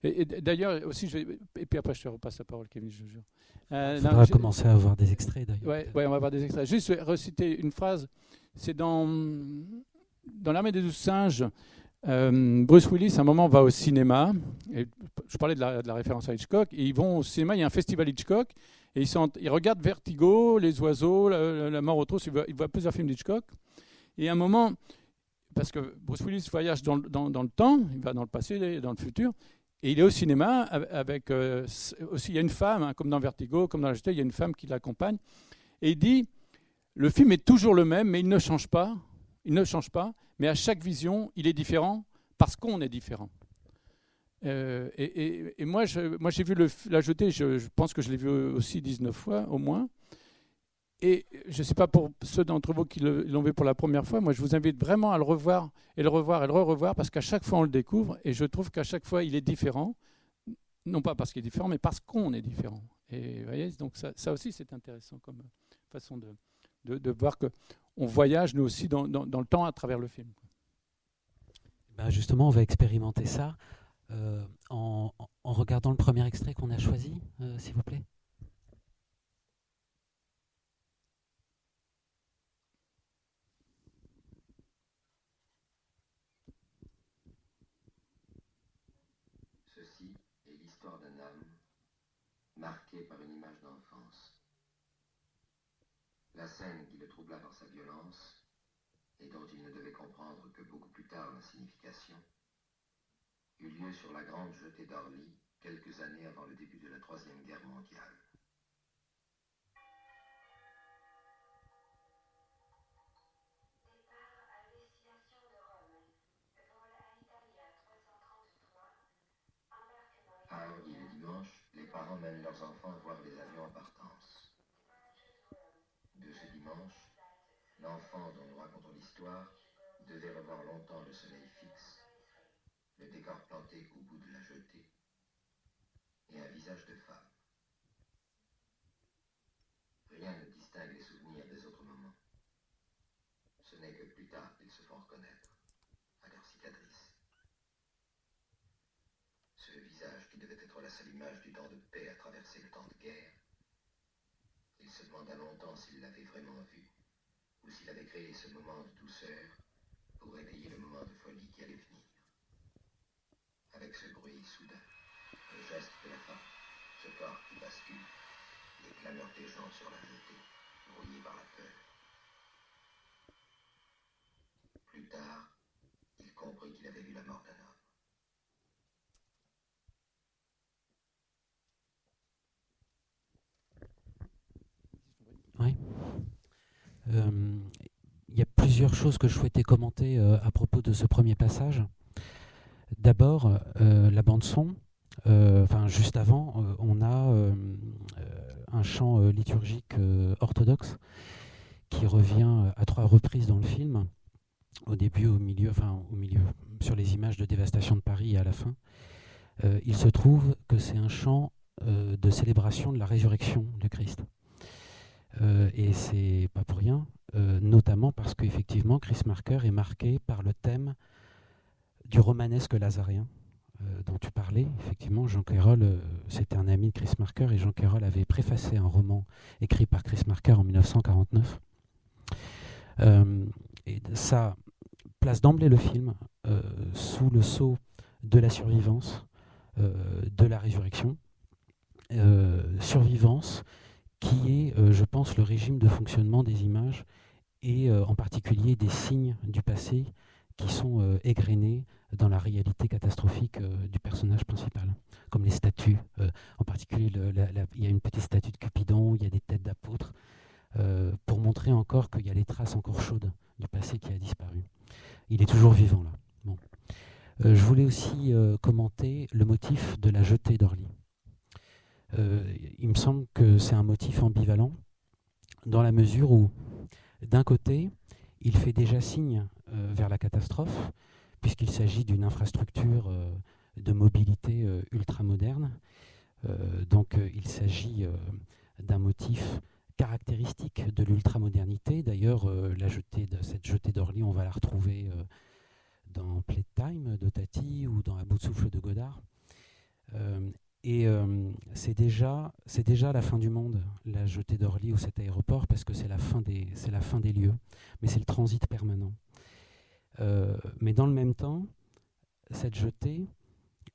Et, d'ailleurs, aussi, je vais, et puis après, je te repasse la parole, Kevin, je jure. Euh, on va commencer à avoir des extraits d'ailleurs. Oui, ouais, on va avoir des extraits. Juste reciter une phrase c'est dans, dans l'armée des douze singes. Euh, Bruce Willis, à un moment, va au cinéma. Et je parlais de la, référence à Hitchcock. Et ils vont au cinéma, il y a un festival Hitchcock. Et ils, regardent Vertigo, Les Oiseaux, La, mort au trou. Ils voient, plusieurs films d'Hitchcock. Et à un moment, parce que Bruce Willis voyage dans, le temps, il va dans le passé, dans le futur. Et il est au cinéma avec euh, aussi, il y a une femme, hein, comme dans Vertigo, comme dans la jetée, il y a une femme qui l'accompagne. Et il dit le film est toujours le même, mais il ne change pas. Il ne change pas, mais à chaque vision, il est différent parce qu'on est différent. et, moi, moi, j'ai vu le, la jetée, je, pense que je l'ai vu aussi 19 fois au moins. Et je ne sais pas pour ceux d'entre vous qui l'ont vu pour la première fois, moi je vous invite vraiment à le revoir et le revoir et le re-revoir parce qu'à chaque fois on le découvre et je trouve qu'à chaque fois il est différent. Non pas parce qu'il est différent, mais parce qu'on est différent. Et vous voyez, donc ça aussi c'est intéressant comme façon de, de, de voir qu'on voyage nous aussi dans, le temps à travers le film. Ben justement, on va expérimenter ça euh, en, en, regardant le premier extrait qu'on a choisi, euh, s'il vous plaît. La scène qui le troubla dans sa violence, et dont il ne devait comprendre que beaucoup plus tard la signification, eut lieu sur la grande jetée d'Orly, quelques années avant le début de la Troisième Guerre mondiale. L'enfant dont nous racontons l'histoire devait revoir longtemps le soleil fixe, le décor planté au bout de la jetée, et un visage de femme. Rien ne distingue les souvenirs des autres moments. Ce n'est que plus tard qu'ils se font reconnaître, à leur cicatrice. Ce visage qui devait être la seule image du temps de paix à traverser le temps de guerre. Il se demanda longtemps s'il l'avait vraiment vu, ou s'il avait créé ce moment de douceur pour réveiller le moment de folie qui allait venir. Avec ce bruit soudain, le geste de la femme, ce corps qui bascule, les clameurs des gens sur la jetée, brouillés par la peur. Plus tard, il comprit qu'il avait vu la mort d'un homme. Oui. Euh, il y a plusieurs choses que je souhaitais commenter euh, à propos de ce premier passage. D'abord, euh, la bande son. Enfin, juste avant, on a un chant liturgique orthodoxe qui revient à trois reprises dans le film, au début, au milieu, enfin au milieu, sur les images de dévastation de Paris et à la fin. il se trouve que c'est un chant de célébration de la résurrection de Christ. Euh, et c'est pas pour rien, euh, notamment parce qu'effectivement, Chris Marker est marqué par le thème du romanesque lazarien euh, dont tu parlais. Effectivement, Jean Carroll, c'était un ami de Chris Marker et Jean Carroll avait préfacé un roman écrit par Chris Marker en 1949. et ça place d'emblée le film sous le sceau de la survivance, de la résurrection. survivance qui est, euh, je pense, le régime de fonctionnement des images et euh, en particulier des signes du passé qui sont euh, égrenés dans la réalité catastrophique du personnage principal, comme les statues. en particulier, il y a une petite statue de Cupidon, il y a des têtes d'apôtres, pour montrer encore qu'il y a les traces encore chaudes du passé qui a disparu. Il est toujours vivant là. Je voulais aussi commenter le motif de la jetée d'Orly. Euh, il me semble que c'est un motif ambivalent, dans la mesure où, d'un côté, il fait déjà signe euh, vers la catastrophe, puisqu'il s'agit d'une infrastructure euh, de mobilité ultramoderne. donc il s'agit d'un motif caractéristique de l'ultramodernité. D'ailleurs, cette jetée d'Orly, on va la retrouver dans Playtime de Tati ou dans À bout de souffle de Godard. Et euh, c'est déjà, la fin du monde, la jetée d'Orly ou cet aéroport, parce que c'est la fin des, c'est la fin des lieux, mais c'est le transit permanent. Euh, mais dans le même temps, cette jetée,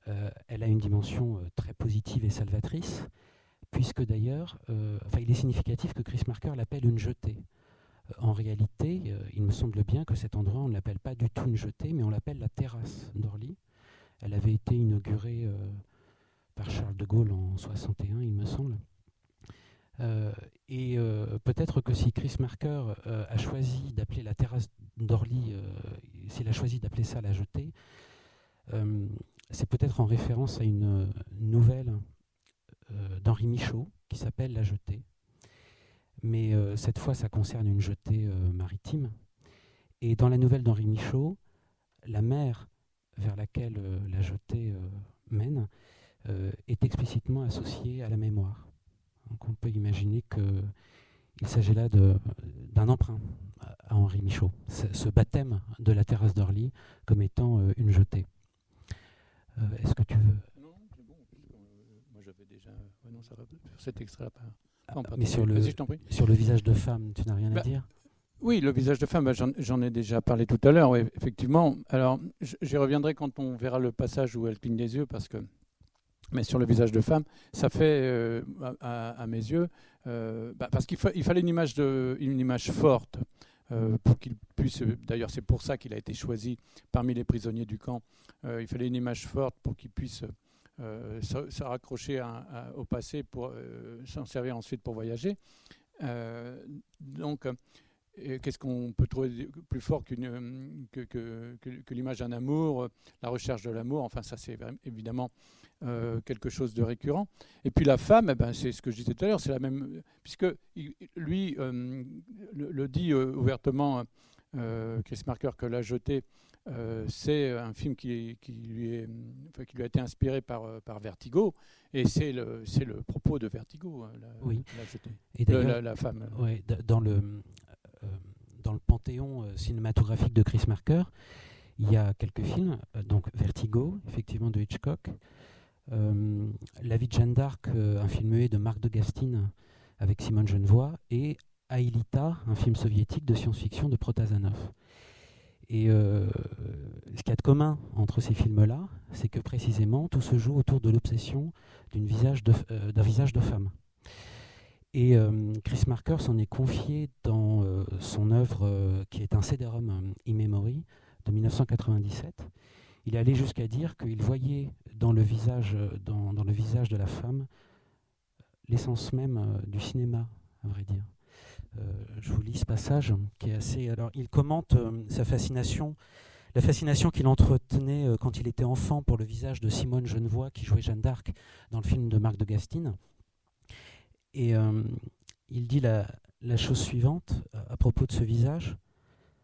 euh, elle a une dimension très positive et salvatrice, puisque d'ailleurs, enfin, il est significatif que Chris Marker l'appelle une jetée. En réalité, il me semble bien que cet endroit, on ne l'appelle pas du tout une jetée, mais on l'appelle la terrasse d'Orly. Elle avait été inaugurée par Charles de Gaulle en 61, il me semble. Euh, et euh, peut-être que si Chris Marker euh, a choisi d'appeler la terrasse d'Orly, s'il a choisi d'appeler ça la jetée, c'est peut-être en référence à une nouvelle d'Henri Michaud qui s'appelle La Jetée. Mais cette fois, ça concerne une jetée maritime. Et dans la nouvelle d'Henri Michaud, la mer vers laquelle la jetée mène est explicitement associée à la mémoire. Donc on peut imaginer qu'il s'agit là d'un emprunt à Henri Michaud, ce baptême de la terrasse d'Orly comme étant euh, une jetée. Euh, est-ce que tu veux? Non, c'est bon. Euh, moi j'avais déjà. non, ça va sur cet extrait-là. Ah, mais sur le, sur le visage de femme, tu n'as rien à bah, dire? oui, le visage de femme, bah, j'en ai déjà parlé tout à l'heure, effectivement. Alors, j'y reviendrai quand on verra le passage où elle cligne des yeux, parce que mais sur le visage de femme, ça fait, euh, à, mes yeux, euh, bah, parce qu'il il fallait une image, de, une image forte euh, pour qu'il puisse. D'ailleurs, c'est pour ça qu'il a été choisi parmi les prisonniers du camp. il fallait une image forte pour qu'il puisse se, raccrocher au passé pour s'en servir ensuite pour voyager. donc, Qu'est-ce qu'on peut trouver plus fort que, que, que l'image d'un amour, la recherche de l'amour? Enfin, ça, c'est évidemment euh, quelque chose de récurrent. Et puis la femme, eh ben, c'est ce que je disais tout à l'heure, c'est la même, puisque lui euh, le, dit euh, ouvertement, Chris Marker, que La Jetée, c'est un film qui, qui, lui est, qui lui a été inspiré par, par Vertigo, et c'est le, le propos de Vertigo, la, oui. la Jetée, et la, la, femme. Ouais, dans le dans le panthéon cinématographique de Chris Marker, il y a quelques films, donc Vertigo, effectivement de Hitchcock, La vie de Jeanne d'Arc, euh, un film muet de Marc de Gastine avec Simone Genevoix, et Aïlita, un film soviétique de science-fiction de Protazanov. Et euh, ce qu'il y a de commun entre ces films-là, c'est que précisément tout se joue autour de l'obsession d'un visage, visage, de femme. Et Chris Marker s'en est confié dans son œuvre qui est un CD-ROM in memory de 1997. Il allé jusqu'à dire qu'il voyait dans le visage, visage de la femme l'essence même euh, du cinéma, à vrai dire. Euh, je vous lis ce passage qui est assez. Alors, il commente euh, sa fascination, la fascination qu'il entretenait quand il était enfant pour le visage de Simone Genevoix, qui jouait Jeanne d'Arc dans le film de Marc de Gastine. Et il dit la chose suivante à, propos de ce visage.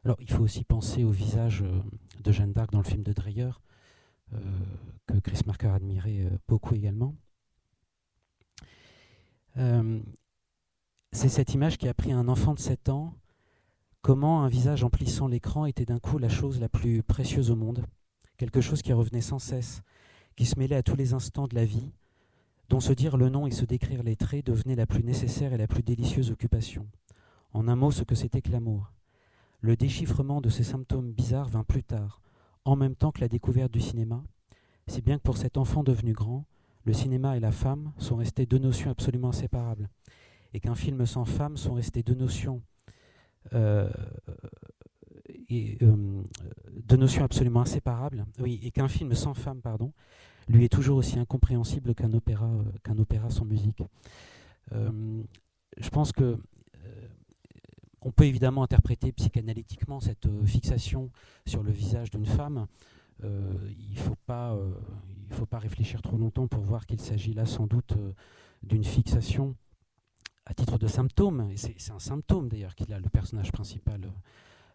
Alors, il faut aussi penser au visage de Jeanne d'Arc dans le film de Dreyer, euh, que Chris Marker admirait euh, beaucoup également. Euh, c'est cette image qui a pris un enfant de 7 ans, comment un visage emplissant l'écran était d'un coup la chose la plus précieuse au monde, quelque chose qui revenait sans cesse, qui se mêlait à tous les instants de la vie, dont se dire le nom et se décrire les traits devenait la plus nécessaire et la plus délicieuse occupation. En un mot, ce que c'était que l'amour. Le déchiffrement de ces symptômes bizarres vint plus tard, en même temps que la découverte du cinéma, si bien que pour cet enfant devenu grand, le cinéma et la femme sont restés deux notions absolument inséparables, et qu'un film sans femme sont restés deux notions, euh, et, euh, deux notions absolument inséparables, oui, et qu'un film sans femme, pardon, lui est toujours aussi incompréhensible qu'un opéra, euh, qu'un opéra sans musique. je pense que on peut évidemment interpréter psychanalytiquement cette euh, fixation sur le visage d'une femme. Euh, il ne faut, pas, euh, faut pas réfléchir trop longtemps pour voir qu'il s'agit là sans doute d'une fixation à titre de symptôme. C'est un symptôme d'ailleurs qu'il a, le personnage principal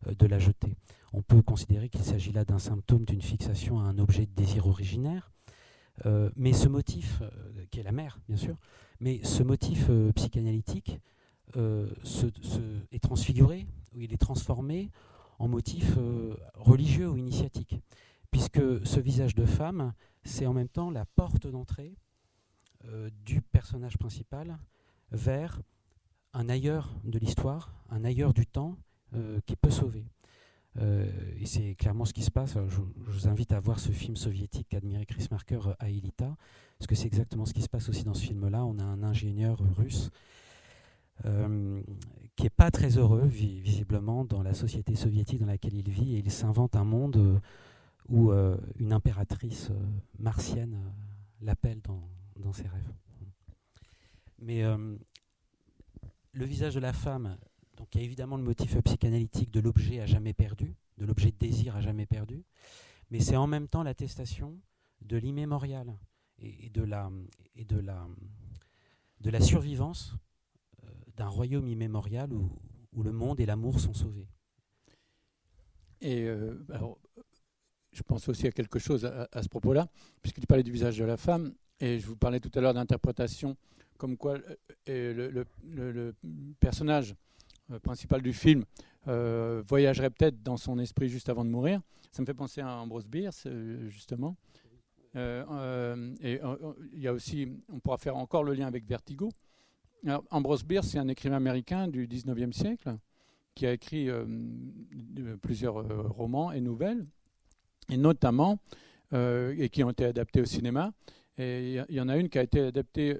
de la jetée. On peut considérer qu'il s'agit là d'un symptôme d'une fixation à un objet de désir originaire. mais ce motif, qui est la mère bien sûr, mais ce motif psychanalytique euh, se, est transfiguré, ou il est transformé en motif euh, religieux ou initiatique, puisque ce visage de femme, c'est en même temps la porte d'entrée euh, du personnage principal vers un ailleurs de l'histoire, un ailleurs du temps qui peut sauver. et c'est clairement ce qui se passe. Je, vous invite à voir ce film soviétique qu'admirait Chris Marker, Aelita, parce que c'est exactement ce qui se passe aussi dans ce film-là. On a un ingénieur russe euh, qui n'est pas très heureux, visiblement, dans la société soviétique dans laquelle il vit, et il s'invente un monde euh, où euh, une impératrice martienne l'appelle dans, ses rêves. Mais le visage de la femme, donc il y a évidemment le motif psychanalytique de l'objet à jamais perdu, de l'objet de désir à jamais perdu, mais c'est en même temps l'attestation de l'immémorial et, de la, et de, la, de la survivance d'un royaume immémorial où, le monde et l'amour sont sauvés. Et alors, je pense aussi à quelque chose à, ce propos-là, puisque tu parlais du visage de la femme, et je vous parlais tout à l'heure d'interprétation, comme quoi le, le personnage principal du film euh, voyagerait peut-être dans son esprit juste avant de mourir. Ça me fait penser à Ambrose Bierce, euh, justement. Euh, et il y a aussi, on pourra faire encore le lien avec Vertigo. Ambrose Bierce, c'est un écrivain américain du 19e siècle qui a écrit plusieurs romans et nouvelles, et notamment, et qui ont été adaptés au cinéma. Et il y, en a une qui a été adaptée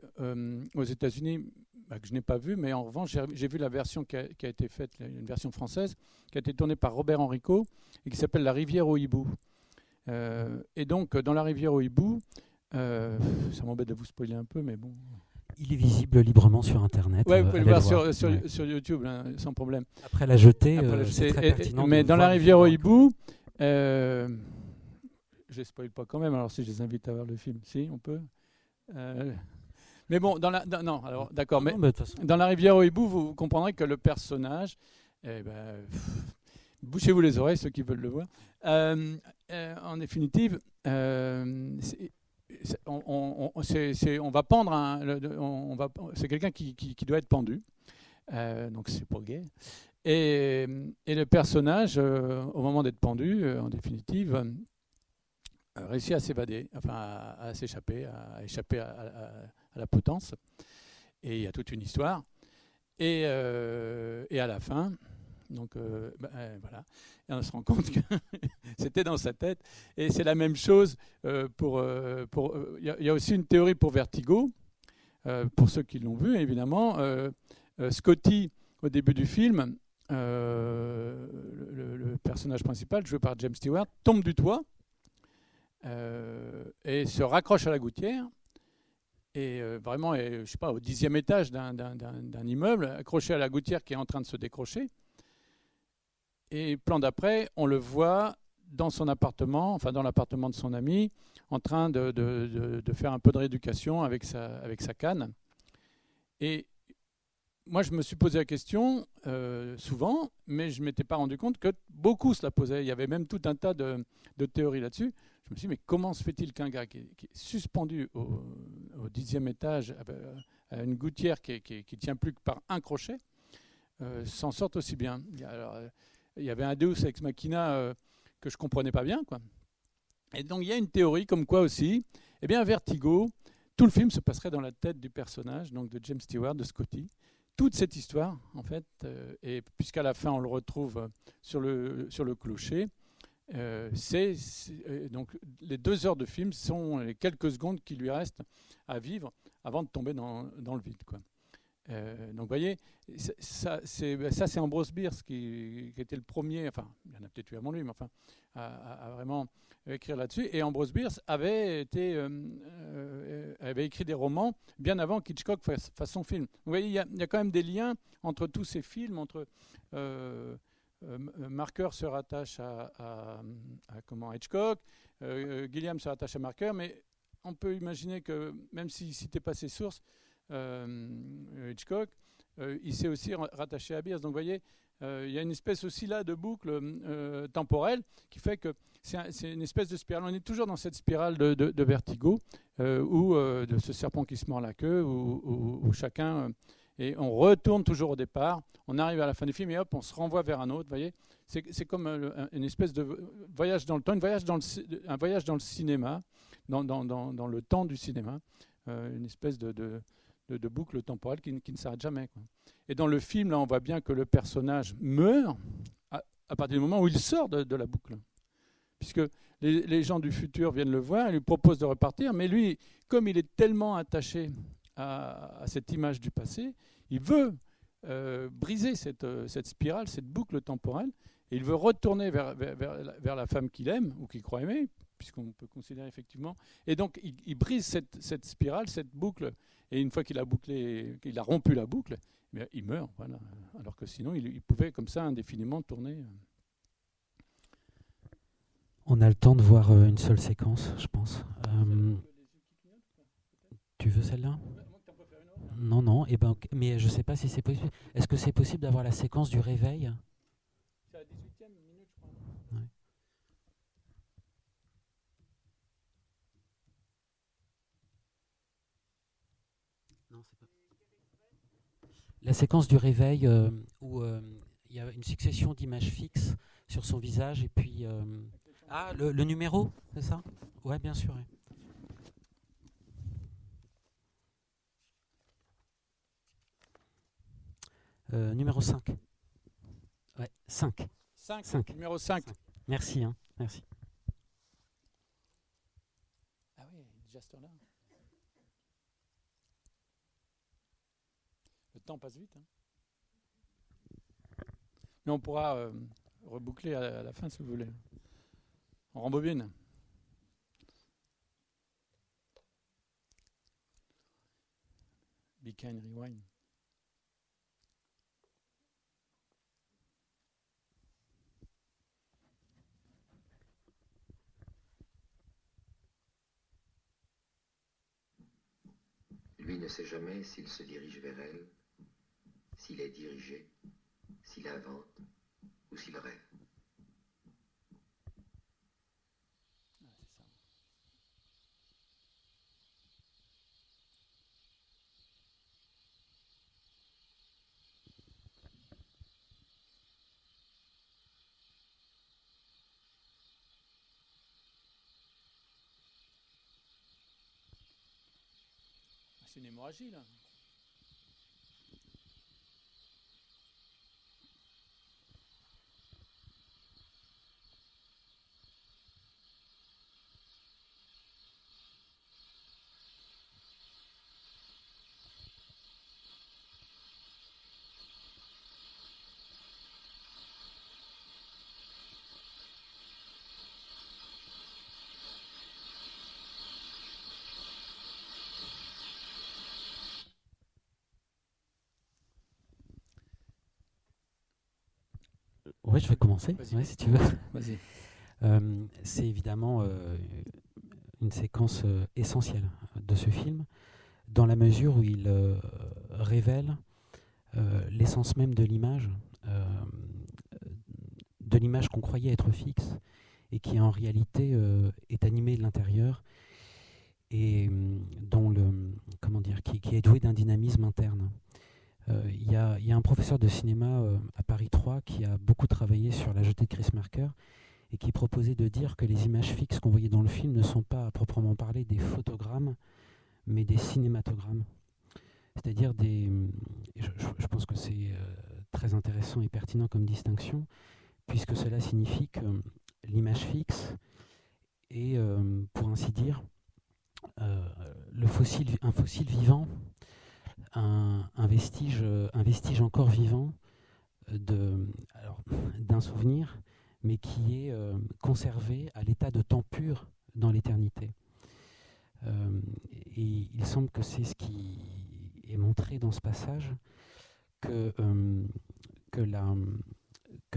aux États-Unis bah, que je n'ai pas vu, mais en revanche, j'ai vu la version qui a, été faite, une version française, qui a été tournée par Robert Enrico et qui s'appelle La rivière au hibou. Euh, et donc, dans La rivière au hibou, euh, ça m'embête de vous spoiler un peu, mais bon. Il est visible librement sur Internet. Oui, vous pouvez le voir, sur, sur, YouTube, hein, sans problème. Après la jeter, euh, c'est très pertinent. Mais dans La rivière au hibou, je ne spoil pas quand même, alors si je les invite à voir le film, si, on peut. Mais bon, dans la, non, alors d'accord, mais dans la rivière au hibou, vous, comprendrez que le personnage, eh ben, bouchez-vous les oreilles ceux qui veulent le voir. Euh, euh, en définitive, euh, on, va pendre un, c'est quelqu'un qui, doit être pendu, donc c'est pas gay. Et, le personnage, au moment d'être pendu, en définitive, réussit à s'évader, enfin à, s'échapper, à, échapper à la potence. Et il y a toute une histoire. Euh, et à la fin, donc euh, bah, euh, voilà, et on se rend compte que c'était dans sa tête. Et c'est la même chose pour. pour il y, a aussi une théorie pour Vertigo, pour ceux qui l'ont vu évidemment. Scotty, au début du film, le, personnage principal, joué par James Stewart, tombe du toit et se raccroche à la gouttière et euh, vraiment, je sais pas, au dixième étage d'un immeuble, accroché à la gouttière qui est en train de se décrocher. Et plan d'après, on le voit dans son appartement, enfin dans l'appartement de son ami, en train de, de, de, faire un peu de rééducation avec sa, avec sa canne. Et moi, je me suis posé la question euh, souvent, mais je ne m'étais pas rendu compte que beaucoup se la posaient. Il y avait même tout un tas de, de théories là-dessus. Je me suis dit, mais comment se fait-il qu'un gars qui est, suspendu au, dixième étage à une gouttière qui, ne tient plus que par un crochet euh, s'en sorte aussi bien? Euh, il y, avait un Deus ex machina euh, que je comprenais pas bien. Quoi. Et donc il y a une théorie comme quoi aussi, eh bien Vertigo, tout le film se passerait dans la tête du personnage, donc de James Stewart, de Scotty. Toute cette histoire, en fait, et puisqu'à la fin on le retrouve sur le, sur le clocher, euh, c'est euh, donc les deux heures de film sont les quelques secondes qui lui restent à vivre avant de tomber dans, dans le vide. Quoi. Euh, donc vous voyez, ça c'est, ça c'est Ambrose Bierce qui, était le premier, enfin il y en a peut-être eu avant lui, mais enfin à, vraiment écrire là-dessus. Et Ambrose Bierce avait, été, avait écrit des romans bien avant qu'Hitchcock fasse, son film. Vous voyez, il y, a, quand même des liens entre tous ces films, entre euh, euh, Marker se rattache à, comment Hitchcock, euh, Gilliam se rattache à Marker, mais on peut imaginer que même s'il ne citait pas ses sources, Hitchcock, il s'est aussi rattaché à Beers. Donc vous voyez, il y a une espèce aussi là de boucle temporelle qui fait que c'est une espèce de spirale. On est toujours dans cette spirale de, vertigo, ou de ce serpent qui se mord la queue, où chacun et on retourne toujours au départ, on arrive à la fin du film et hop, on se renvoie vers un autre, voyez C'est comme euh, une espèce de voyage dans le temps, un voyage dans le cinéma, dans, le temps du cinéma, euh, une espèce de, de, de, boucle temporelle qui, ne s'arrête jamais. Et dans le film, là, on voit bien que le personnage meurt à, partir du moment où il sort de, la boucle. Puisque les, gens du futur viennent le voir, ils lui proposent de repartir, mais lui, comme il est tellement attaché à, cette image du passé, il veut euh, briser cette, euh, cette, spirale, cette boucle temporelle, et il veut retourner vers, la femme qu'il aime ou qu'il croit aimer, puisqu'on peut considérer effectivement. Et donc il, brise cette, cette, spirale, cette boucle, et une fois qu'il a bouclé, qu'il a rompu la boucle, eh il meurt. Voilà. Alors que sinon, il, pouvait comme ça indéfiniment tourner. On a le temps de voir euh, une seule séquence, je pense. Euh, tu veux celle-là? Non, non. Eh ben, mais je ne sais pas si c'est possible. Est-ce que c'est possible d'avoir la séquence du réveil? La séquence du réveil euh, où euh, il y a une succession d'images fixes sur son visage et puis. Euh, ah, le, le numéro, c'est ça? Ouais, bien sûr. Euh, numéro 5. Ouais, 5. 5. 5. Numéro 5. Merci, hein, merci. Ah oui, déjà ce là temps passe vite. Hein. Mais on pourra euh, reboucler à, la fin si vous voulez. On rembobine. Be kind, rewind. Lui ne sait jamais s'il se dirige vers elle, s'il est dirigé, s'il invente ou s'il rêve. c'est une hémorragie là. Oui, je vais commencer, si tu veux. Euh, c'est évidemment euh, une séquence euh, essentielle de ce film, dans la mesure où il révèle l'essence même de l'image, de l'image qu'on croyait être fixe et qui en réalité est animée de l'intérieur et dont le comment dire qui, qui est doué d'un dynamisme interne. Euh, il y, a un professeur de cinéma euh, à Paris 3 qui a beaucoup travaillé sur la jetée de Chris Marker et qui proposait de dire que les images fixes qu'on voyait dans le film ne sont pas à proprement parler des photogrammes, mais des cinématogrammes. C'est-à-dire des. Je, pense que c'est euh, très intéressant et pertinent comme distinction, puisque cela signifie que l'image fixe est, pour ainsi dire, le fossile, un fossile vivant un, vestige, un vestige encore vivant euh, d'un souvenir, mais qui est euh, conservé à l'état de temps pur dans l'éternité. Euh, et il semble que c'est ce qui est montré dans ce passage, que, que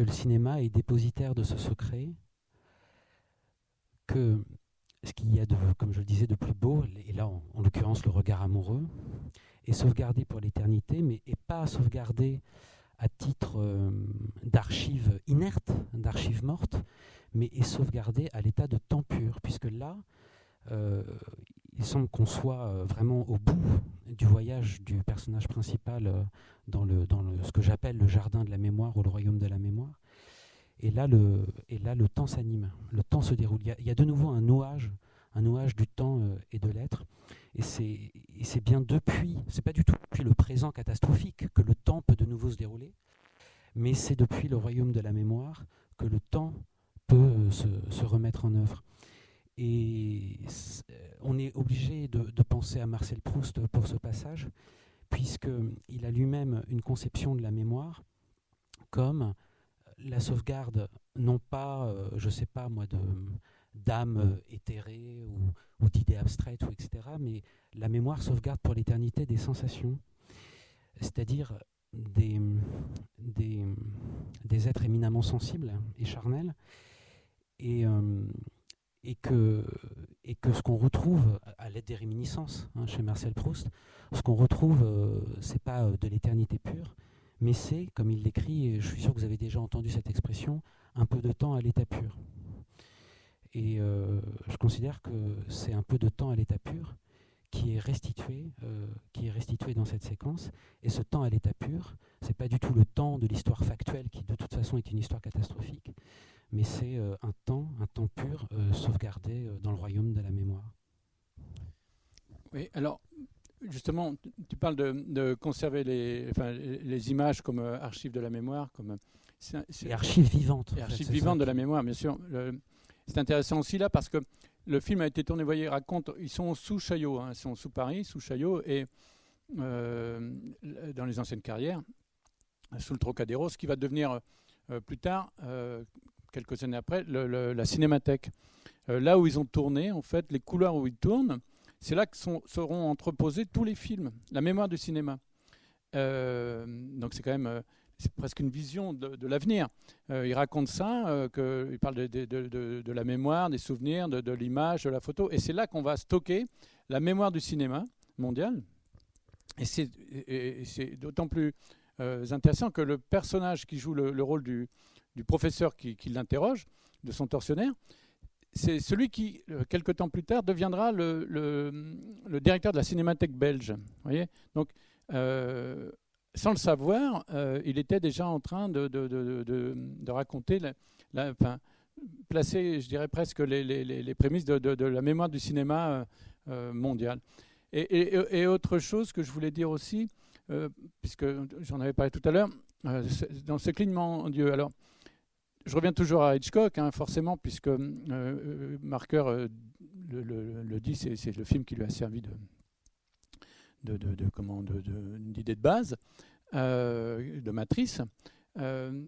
le cinéma est dépositaire de ce secret, que ce qu'il y a de, comme je le disais, de plus beau, et là en l'occurrence le regard amoureux, est sauvegardé pour l'éternité, mais pas sauvegardé à titre euh, d'archive inerte, d'archive morte, mais est sauvegardé à l'état de temps pur, puisque là, euh, il semble qu'on soit euh, vraiment au bout du voyage du personnage principal dans, le, dans le, ce que j'appelle le jardin de la mémoire ou le royaume de la mémoire. Et là, le, et là, le temps s'anime, le temps se déroule. Il y, a, de nouveau un nouage, un nouage du temps et de l'être. Et c'est bien depuis, c'est pas du tout depuis le présent catastrophique que le temps peut de nouveau se dérouler, mais c'est depuis le royaume de la mémoire que le temps peut euh, se, remettre en œuvre. Et on est obligé de, penser à Marcel Proust pour ce passage, puisqu'il a lui-même une conception de la mémoire comme la sauvegarde, non pas, euh, je ne sais pas moi, de, d'âme euh, éthérée ou, d'idées abstraites, ou etc. Mais la mémoire sauvegarde pour l'éternité des sensations, c'est-à-dire des, des, êtres éminemment sensibles et charnels, et, euh, et, que, ce qu'on retrouve à l'aide des réminiscences hein, chez Marcel Proust. Ce qu'on retrouve, c'est pas de l'éternité pure, mais c'est, comme il l'écrit, et je suis sûr que vous avez déjà entendu cette expression, un peu de temps à l'état pur. Et je considère que c'est un peu de temps à l'état pur qui est restitué, euh, qui est restitué dans cette séquence. Et ce temps à l'état pur, c'est pas du tout le temps de l'histoire factuelle qui de toute façon est une histoire catastrophique, mais c'est euh, un temps, un temps pur euh, sauvegardé dans le royaume de la mémoire. Oui, alors justement, tu parles de, conserver les, enfin, les images comme archives de la mémoire, comme c'est, archives vivantes. archives vivantes de la mémoire, bien sûr. c'est intéressant aussi là parce que le film a été tourné, vous voyez, raconte, ils sont sous Chaillot, hein, ils sont sous Paris, sous Chaillot, et euh, dans les anciennes carrières, sous le Trocadéro, ce qui va devenir euh, plus tard, euh, quelques années après, la cinémathèque. là où ils ont tourné, en fait, les couleurs où ils tournent, c'est là que seront entreposés tous les films, la mémoire du cinéma. donc c'est quand même c'est presque une vision de, l'avenir. Euh, il raconte ça, euh, il parle de, la mémoire, des souvenirs, de, l'image, de la photo, et c'est là qu'on va stocker la mémoire du cinéma mondial. Et c'est d'autant plus euh, intéressant que le personnage qui joue le, rôle du, professeur qui, l'interroge, de son tortionnaire, c'est celui qui, quelques temps plus tard, deviendra le, directeur de la cinémathèque belge. Voyez Donc, sans le savoir, euh, il était déjà en train de, raconter, la, placer, je dirais presque, les, prémices de, la mémoire du cinéma euh, euh, mondial. Et, autre chose que je voulais dire aussi, puisque j'en avais parlé tout à l'heure, dans ce clignement en Dieu. Alors, je reviens toujours à Hitchcock, hein, forcément, puisque Marker le, le, dit, c'est le film qui lui a servi d'idée de, base, euh, de matrice. Euh,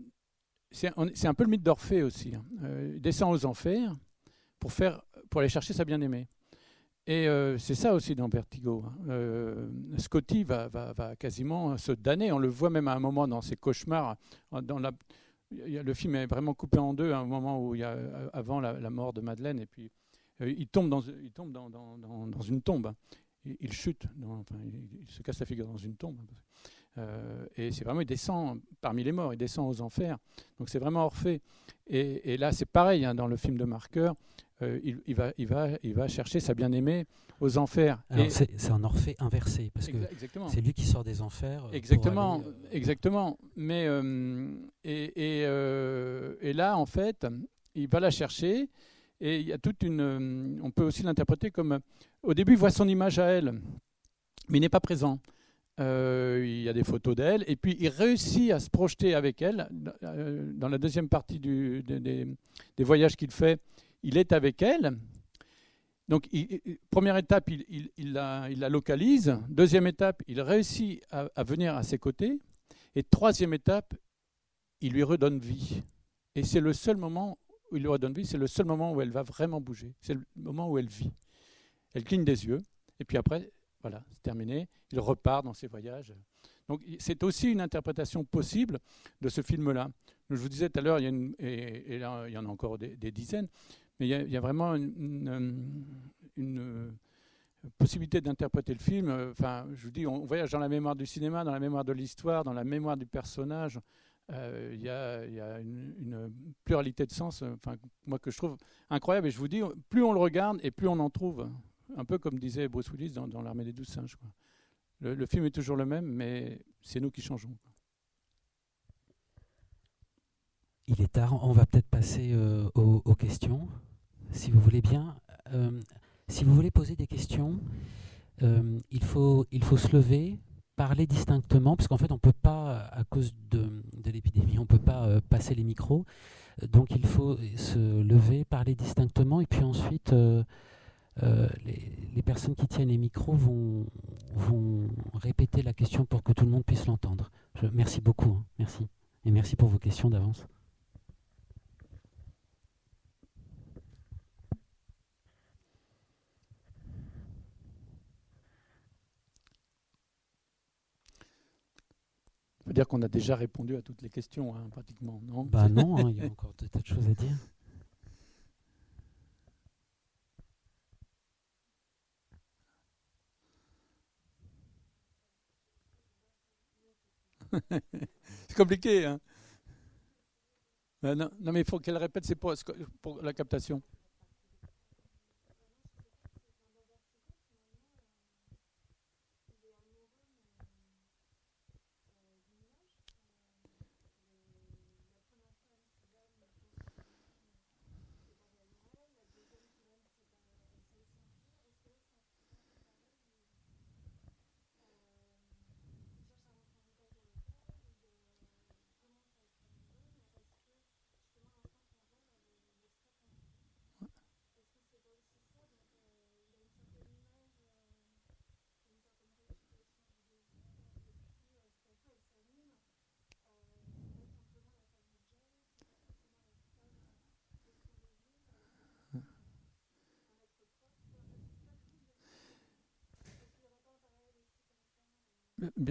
c'est un peu le mythe d'Orphée aussi. Hein. Euh, il descend aux enfers pour, aller chercher sa bien-aimée. Et c'est ça aussi dans Vertigo. Hein. Scotty va, va, va, quasiment se damner. On le voit même à un moment dans ses cauchemars. Dans la, le film est vraiment coupé en deux, à un moment où il y a avant la, mort de Madeleine, et puis il tombe dans, il tombe dans, dans, une tombe il, chute, il, se casse la figure dans une tombe. Euh, et c'est vraiment, il descend parmi les morts, il descend aux enfers. Donc c'est vraiment Orphée. Et, là, c'est pareil, hein, dans le film de Marqueur, euh, il, va, il, va, il va chercher sa bien-aimée aux enfers. C'est un Orphée inversé, parce que c'est lui qui sort des enfers. Euh, exactement, exactement. Mais, et, et, là, en fait, il va la chercher. Et il y a toute une. On peut aussi l'interpréter comme au début, il voit son image à elle, mais il n'est pas présent. Euh, il y a des photos d'elle, et puis il réussit à se projeter avec elle. Euh, dans la deuxième partie du, des, voyages qu'il fait, il est avec elle. Donc, première étape, il, la, localise. Deuxième étape, il réussit à, venir à ses côtés. Et troisième étape, il lui redonne vie. Et c'est le seul moment où il lui redonne vie, c'est le seul moment où elle va vraiment bouger. C'est le moment où elle vit. Elle cligne des yeux, et puis après, voilà, c'est terminé. Il repart dans ses voyages. Donc c'est aussi une interprétation possible de ce film-là. Je vous disais tout à l'heure, il y en a encore des, dizaines, mais il y, a, vraiment une, possibilité d'interpréter le film. Enfin, je vous dis, on voyage dans la mémoire du cinéma, dans la mémoire de l'histoire, dans la mémoire du personnage. Euh, il y, a, une, pluralité de sens, enfin, moi que je trouve incroyable. Et je vous dis, plus on le regarde et plus on en trouve un peu comme disait Bruce Willis dans, L'Armée des Douze Singes. Le, film est toujours le même, mais c'est nous qui changeons. Il est tard, on va peut-être passer euh, aux, questions, si vous voulez bien. Euh, si vous voulez poser des questions, euh, il, faut, il faut se lever, parler distinctement, parce qu'en fait, on ne peut pas, à cause de, de l'épidémie, on ne peut pas passer les micros. Donc, il faut se lever, parler distinctement, et puis ensuite euh, les, personnes qui tiennent les micros vont, vont, répéter la question pour que tout le monde puisse l'entendre. Merci beaucoup. Hein. merci. Et merci pour vos questions d'avance. peut dire qu'on a déjà répondu à toutes les questions, hein, pratiquement, non? Bah non, hein, il y a encore des tas de choses à dire. c'est compliqué, hein euh, non, non, mais il faut qu'elle répète, c'est pour la captation.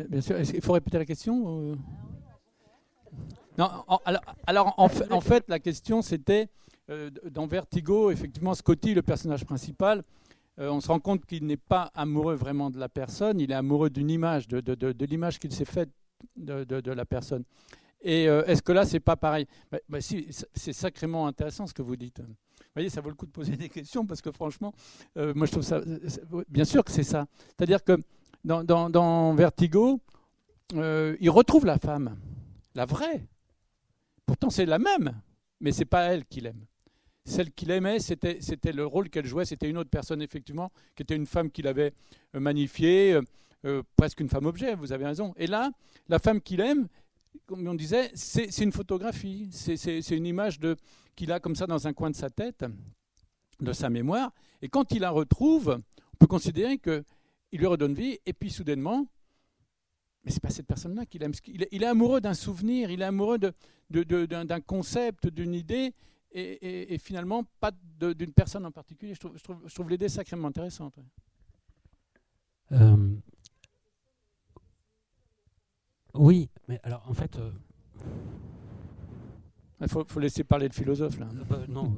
Bien, sûr. Il faut répéter la question Non, alors, en, fait, la question c'était euh, dans Vertigo, effectivement, Scotty, le personnage principal, euh, on se rend compte qu'il n'est pas amoureux vraiment de la personne, il est amoureux d'une image, de, l'image qu'il s'est faite de, la personne. Et euh, est-ce que là, c'est pas pareil? Bah, bah, si, C'est sacrément intéressant ce que vous dites. Vous voyez, ça vaut le coup de poser des questions parce que franchement, moi je trouve ça. Bien sûr que c'est ça. C'est-à-dire que dans, Vertigo, euh, il retrouve la femme, la vraie. Pourtant, c'est la même, mais c'est pas elle qu'il aime. Celle qu'il aimait, c'était, le rôle qu'elle jouait, c'était une autre personne, effectivement, qui était une femme qu'il avait euh, magnifiée, euh, presque une femme objet, vous avez raison. Et là, la femme qu'il aime, comme on disait, c'est, une photographie, c'est, une image qu'il a comme ça dans un coin de sa tête, de sa mémoire. Et quand il la retrouve, on peut considérer que il lui redonne vie, et puis soudainement, mais c'est pas cette personne-là qu'il aime. Il est, amoureux d'un souvenir, il est amoureux d'un de, concept, d'une idée, et, finalement pas d'une personne en particulier. Je trouve, je trouve, l'idée sacrément intéressante. Euh, oui, mais alors en fait. Euh, il faut, laisser parler le philosophe là. Euh, bah, non,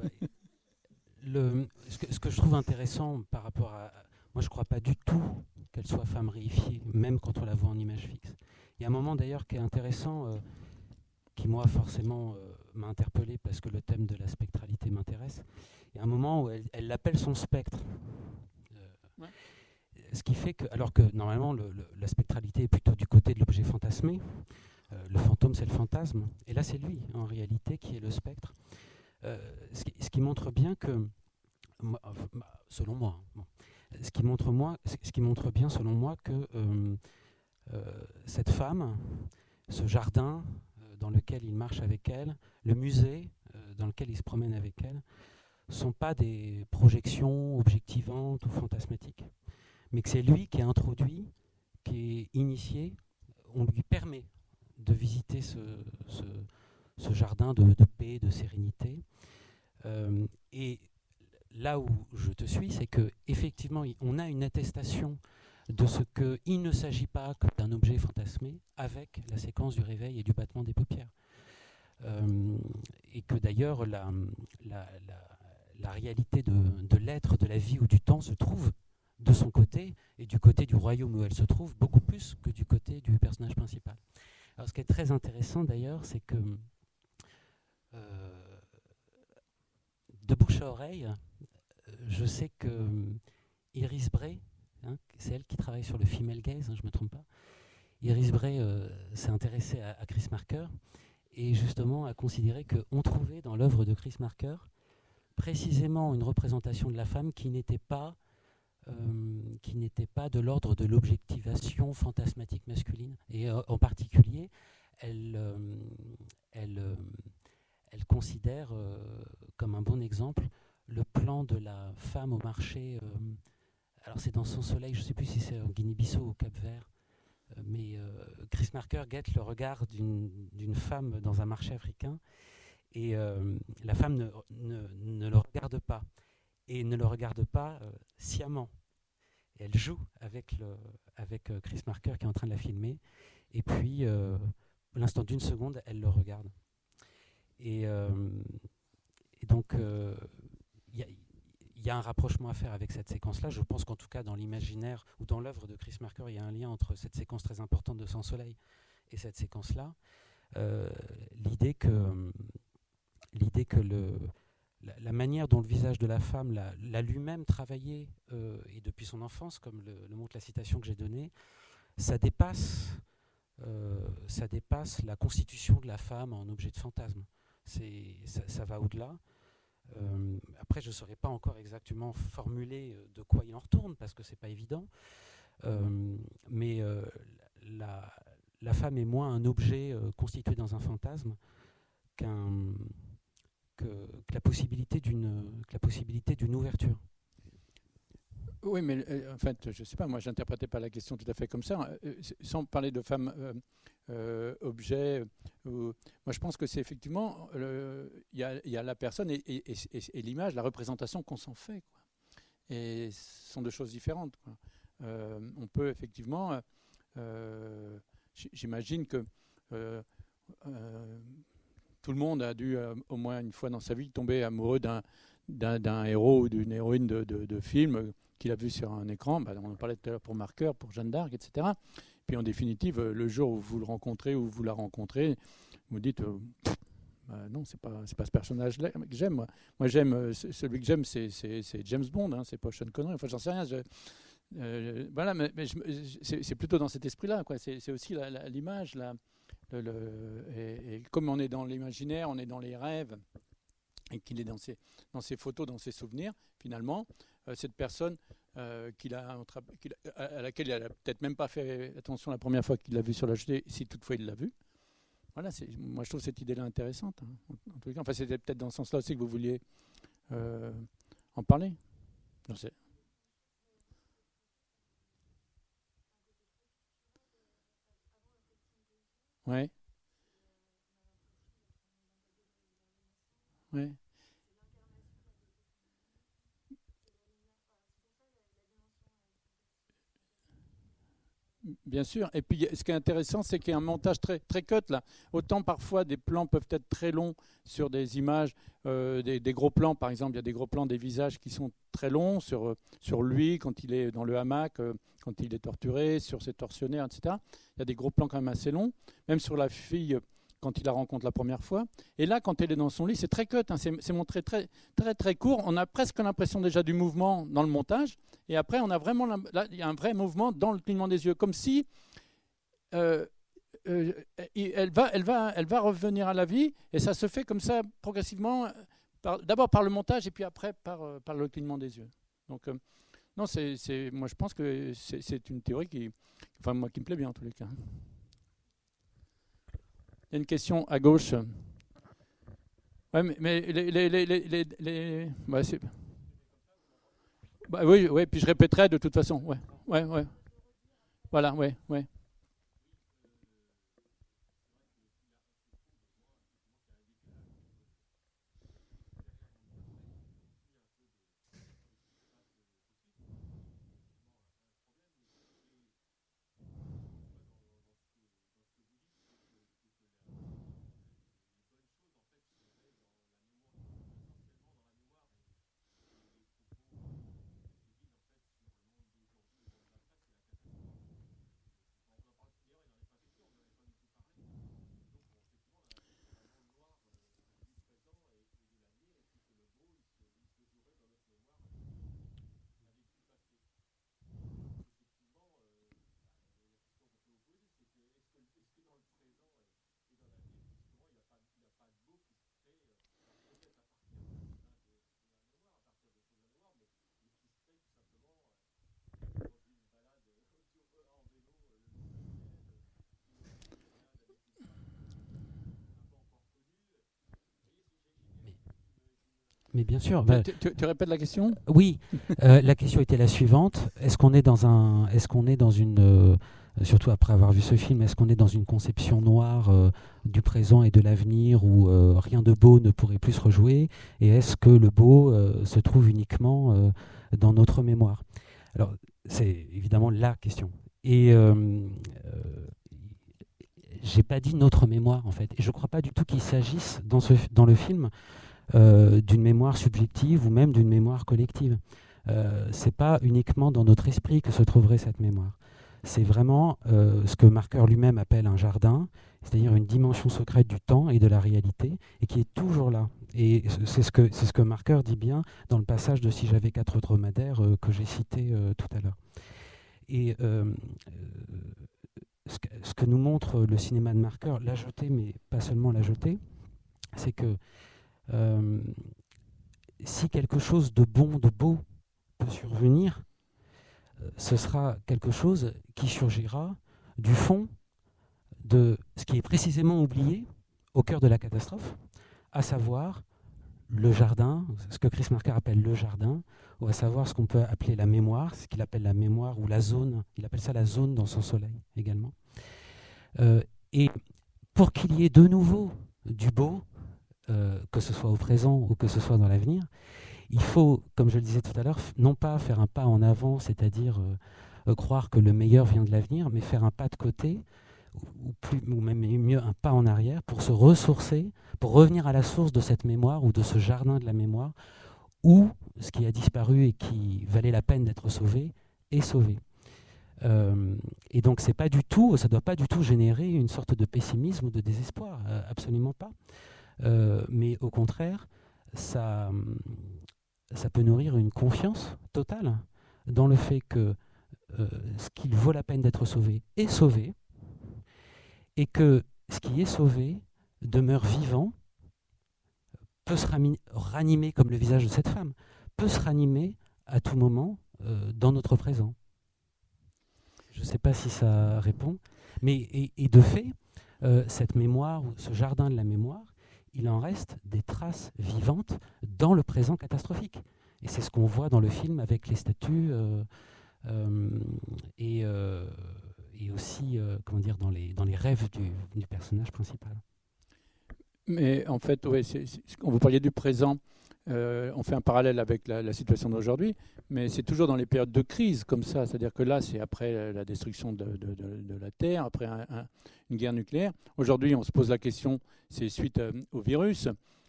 le, ce, que, ce, que, je trouve intéressant par rapport à, moi, je ne crois pas du tout qu'elle soit femme réifiée, même quand on la voit en image fixe. Il y a un moment d'ailleurs qui est intéressant, euh, qui moi forcément euh, m'a interpellé parce que le thème de la spectralité m'intéresse. Il y a un moment où elle l'appelle son spectre. Euh, ce qui fait que, alors que normalement la spectralité est plutôt du côté de l'objet fantasmé, le fantôme c'est le fantasme, et là c'est lui en réalité qui est le spectre. Ce qui, ce, qui, montre bien que, selon moi, hein, ce qui montre, moi, ce qui montre bien, selon moi, que euh, euh, cette femme, ce jardin euh, dans lequel il marche avec elle, le musée dans lequel il se promène avec elle, sont pas des projections objectivantes ou fantasmatiques, mais que c'est lui qui est introduit, qui est initié, on lui permet de visiter ce, jardin de, de, paix, de sérénité. et là où je te suis, c'est que effectivement, on a une attestation de ce qu'il ne s'agit pas d'un objet fantasmé avec la séquence du réveil et du battement des paupières. Euh, et que d'ailleurs la, réalité de, l'être, de la vie ou du temps se trouve de son côté et du côté du royaume où elle se trouve beaucoup plus que du côté du personnage principal. Alors ce qui est très intéressant d'ailleurs, c'est que euh, de bouche à oreille, je sais que euh, Iris Bray, hein, c'est elle qui travaille sur le female gaze, hein, je ne me trompe pas. Iris Bray euh, s'est intéressée à, Chris Marker et justement a considéré qu'on trouvait dans l'œuvre de Chris Marker précisément une représentation de la femme qui n'était pas, n'était pas de l'ordre de l'objectivation fantasmatique masculine. Et en particulier, elle, elle considère comme un bon exemple le plan de la femme au marché. Euh, alors c'est dans son soleil, je ne sais plus si c'est en Guinée-Bissau ou au Cap-Vert, euh, mais euh, Chris Marker guette le regard d'une femme dans un marché africain et la femme ne, le regarde pas et ne le regarde pas sciemment. elle joue avec, le, avec Chris Marker qui est en train de la filmer et puis l'instant d'une seconde, elle le regarde. Et donc il y, a un rapprochement à faire avec cette séquence-là. Je pense qu'en tout cas, dans l'imaginaire ou dans l'œuvre de Chris Marker, il y a un lien entre cette séquence très importante de Sans Soleil et cette séquence-là, l'idée que, l'idée que la, manière dont le visage de la femme l'a lui-même travaillé, et depuis son enfance, comme le, montre la citation que j'ai donnée, ça dépasse, ça dépasse la constitution de la femme en objet de fantasme. Ça, va au-delà. Après, je ne saurais pas encore exactement formuler de quoi il en retourne, parce que ce n'est pas évident. mais la, femme est moins un objet constitué dans un fantasme qu'un que, la possibilité d'une la possibilité d'une ouverture. Oui, mais euh, en fait, je ne sais pas, moi, j'interprétais pas la question tout à fait comme ça. Euh, sans parler de femme euh, objet, moi, je pense que c'est effectivement, il y, a la personne et, l'image, la représentation qu'on s'en fait. Et ce sont deux choses différentes. on peut effectivement, j'imagine que tout le monde a dû, au moins une fois dans sa vie, tomber amoureux d'un héros ou d'une héroïne de, de film qu'il a vu sur un écran. Bah, on en parlait tout à l'heure pour Marqueur, pour Jeanne d'Arc, etc. Puis en définitive, euh, le jour où vous le rencontrez ou vous la rencontrez, vous dites euh, bah, non, c'est pas pas ce personnage que j'aime. Moi, j'aime euh, celui que j'aime, c'est James Bond, hein, c'est pas Sean Connery. Enfin, j'en sais rien. voilà, mais, c'est plutôt dans cet esprit-là. C'est aussi l'image, le, et, comme on est dans l'imaginaire, on est dans les rêves, et qu'il est dans ses, dans ses photos, dans ses souvenirs, finalement, cette personne euh, à laquelle il n'a peut-être même pas fait attention la première fois qu'il l'a vu sur la jetée, si toutefois il l'a vu. Voilà, moi je trouve cette idée-là intéressante. Hein, en, tout cas, enfin, c'était peut-être dans ce sens-là aussi que vous vouliez euh, en parler. Je sais. Ouais. Ouais. Bien sûr. Et puis, ce qui est intéressant, c'est qu'il y a un montage très, très cut là. Autant parfois des plans peuvent être très longs sur des images, euh, des, gros plans, par exemple, il y a des gros plans des visages qui sont très longs sur, euh, sur lui quand il est dans le hamac, euh, quand il est torturé, sur ses tortionnaires, etc. Il y a des gros plans quand même assez longs. Même sur la fille quand il la rencontre la première fois. Et là, quand elle est dans son lit, c'est très cut, hein, c'est montré très, très, très court. On a presque l'impression déjà du mouvement dans le montage. Et après, on a vraiment là, il y a un vrai mouvement dans le clignement des yeux, comme si euh, euh, elle, va, elle, va, elle va revenir à la vie. Et ça se fait comme ça progressivement, d'abord par le montage et puis après par, euh, par le clignement des yeux. Donc, non, c'est, moi je pense que c'est une théorie qui, enfin, moi, qui me plaît bien en tous les cas. Il y a une question à gauche. Ouais, mais, les, les, les, les bah, bah, oui, oui, puis je répéterai de toute façon. Ouais, ouais, ouais. Voilà, ouais, ouais. Mais bien sûr. Bah, tu, répètes la question? Oui. Euh, la question était la suivante. Est-ce qu'on est dans un, est-ce qu'on est dans une, euh, surtout après avoir vu ce film, est-ce qu'on est dans une conception noire euh, du présent et de l'avenir où rien de beau ne pourrait plus se rejouer Et est-ce que le beau se trouve uniquement dans notre mémoire? Alors, c'est évidemment la question. Et j'ai pas dit notre mémoire en fait. Et je crois pas du tout qu'il s'agisse dans, ce, dans le film d'une mémoire subjective ou même d'une mémoire collective. Euh, Ce n'est pas uniquement dans notre esprit que se trouverait cette mémoire. c'est vraiment ce que Marker lui-même appelle un jardin, c'est-à-dire une dimension secrète du temps et de la réalité, et qui est toujours là. Et c'est ce que, c'est ce que Marker dit bien dans le passage de Si j'avais quatre dromadaires euh, que j'ai cité euh, tout à l'heure. Et euh, ce, que, ce, que, nous montre le cinéma de Marker, la jetée, mais pas seulement la jetée, c'est que si quelque chose de bon, de beau peut survenir, ce sera quelque chose qui surgira du fond de ce qui est précisément oublié au cœur de la catastrophe, à savoir le jardin, ce que Chris Marker appelle le jardin, ou à savoir ce qu'on peut appeler la mémoire, ce qu'il appelle la mémoire ou la zone. Il appelle ça la zone dans son soleil également. Euh, et pour qu'il y ait de nouveau du beau, euh, que ce soit au présent ou que ce soit dans l'avenir, il faut, comme je le disais tout à l'heure, non pas faire un pas en avant, c'est-à-dire euh, croire que le meilleur vient de l'avenir, mais faire un pas de côté ou, même mieux un pas en arrière pour se ressourcer, pour revenir à la source de cette mémoire ou de ce jardin de la mémoire où ce qui a disparu et qui valait la peine d'être sauvé est sauvé. Euh, et donc c'est pas du tout, ça doit pas du tout générer une sorte de pessimisme ou de désespoir, euh, absolument pas. Euh, mais au contraire, ça, ça peut nourrir une confiance totale dans le fait que ce qu'il vaut la peine d'être sauvé est sauvé, et que ce qui est sauvé demeure vivant, peut se ranimer comme le visage de cette femme, peut se ranimer à tout moment euh, dans notre présent. Je ne sais pas si ça répond, mais et, de fait, euh, cette mémoire, ce jardin de la mémoire, il en reste des traces vivantes dans le présent catastrophique. Et c'est ce qu'on voit dans le film avec les statues euh, et et aussi euh, comment dire, dans, les, dans les rêves du, personnage principal. Mais en fait, ouais, quand vous parliez du présent, euh, on fait un parallèle avec la, situation d'aujourd'hui, mais c'est toujours dans les périodes de crise comme ça. C'est-à-dire que là, c'est après la destruction de, la Terre, après une guerre nucléaire. Aujourd'hui, on se pose la question, c'est suite euh, au virus.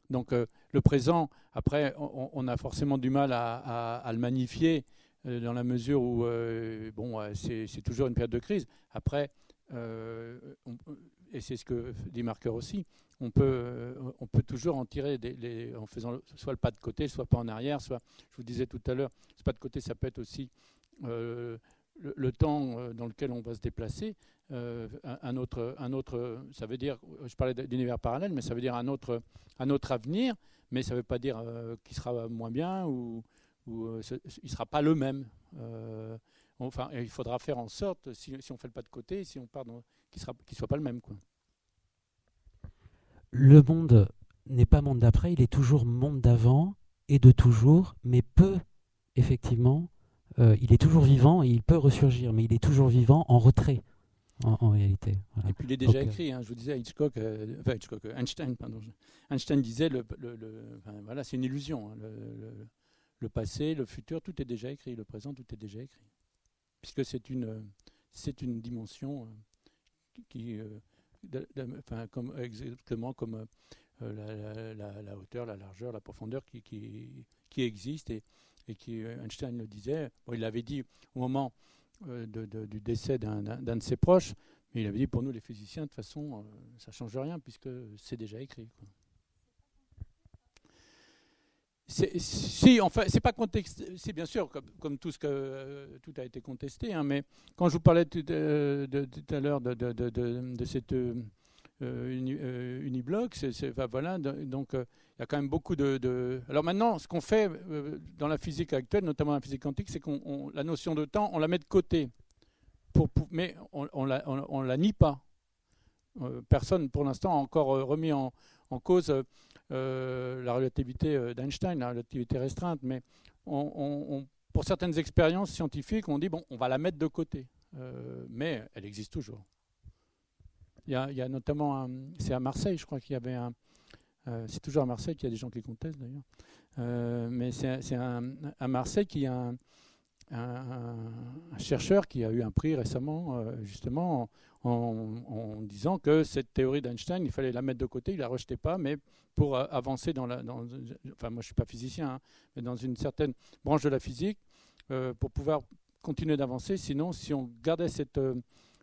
Donc le présent, après, on, a forcément du mal à, à, le magnifier euh, dans la mesure où euh, bon, c'est toujours une période de crise. Après, euh, et c'est ce que dit Marker aussi, on peut, on peut toujours en tirer en faisant soit le pas de côté, soit pas en arrière, soit, je vous disais tout à l'heure, ce pas de côté, ça peut être aussi le, temps dans lequel on va se déplacer. un, autre, un autre, ça veut dire, je parlais d'univers parallèle, mais ça veut dire un autre, un autre avenir, mais ça ne veut pas dire qu'il sera moins bien ou, euh, il ne sera pas le même. Euh, enfin, il faudra faire en sorte, si, on fait le pas de côté, si on part qu'il ne soit pas le même. Quoi. Le monde n'est pas monde d'après, il est toujours monde d'avant et de toujours, mais peu, effectivement, euh, il est toujours vivant et il peut ressurgir, mais il est toujours vivant en retrait. En, réalité. Et puis il est déjà écrit, hein, je vous disais, Hitchcock, enfin Hitchcock Einstein, pardon, Einstein disait, le, voilà, c'est une illusion. Hein, le, le passé, le futur, tout est déjà écrit, le présent, tout est déjà écrit. Puisque c'est une, c'est une dimension euh, qui, euh, comme, exactement comme euh, la, hauteur, la largeur, la profondeur qui, qui, qui existe. Et, et, qui, Einstein le disait, il l'avait dit au moment du décès d'un, de ses proches, mais il avait dit pour nous les physiciens, de toute façon, ça ne change rien puisque c'est déjà écrit. Si, enfin, c'est pas contexte, c'est bien sûr comme, tout ce que euh, tout a été contesté, hein, mais quand je vous parlais tout, tout à l'heure de, de, cette euh, euh unibloc, c'est, voilà, donc il y a quand même beaucoup de. Alors maintenant, ce qu'on fait dans la physique actuelle, notamment la physique quantique, c'est qu'on la notion de temps, on la met de côté, pour, mais on, on, la, on, la nie pas. personne, pour l'instant, a encore remis en, en cause euh, la relativité euh, d'Einstein, la relativité restreinte, mais pour certaines expériences scientifiques, on dit bon, on va la mettre de côté, euh, mais elle existe toujours. Il y a, notamment, c'est à Marseille, je crois qu'il y avait un, c'est toujours à Marseille qu'il y a des gens qui contestent d'ailleurs, mais c'est à Marseille qu'il y a un, un, chercheur qui a eu un prix récemment, justement, en, disant que cette théorie d'Einstein, il fallait la mettre de côté, il ne la rejetait pas, mais pour euh, avancer dans enfin, moi je ne suis pas physicien, hein, mais dans une certaine branche de la physique, euh, pour pouvoir continuer d'avancer. Sinon, si on gardait cette,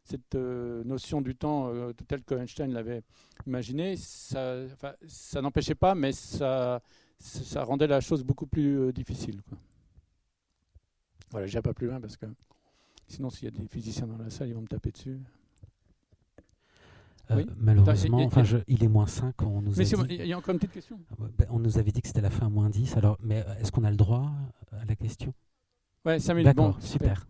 cette notion du temps telle que Einstein l'avait imaginé, ça, n'empêchait pas, mais ça, ça rendait la chose beaucoup plus difficile. Voilà, je pas plus loin parce que sinon, s'il y a des physiciens dans la salle, ils vont me taper dessus. Euh, malheureusement, enfin, il est moins 5. On nous mais il y a encore une petite question. Ah ben, on nous avait dit que c'était la fin à moins 10. Alors, mais euh, est-ce qu'on a le droit à la question? Ouais, 5 minutes. D'accord, super.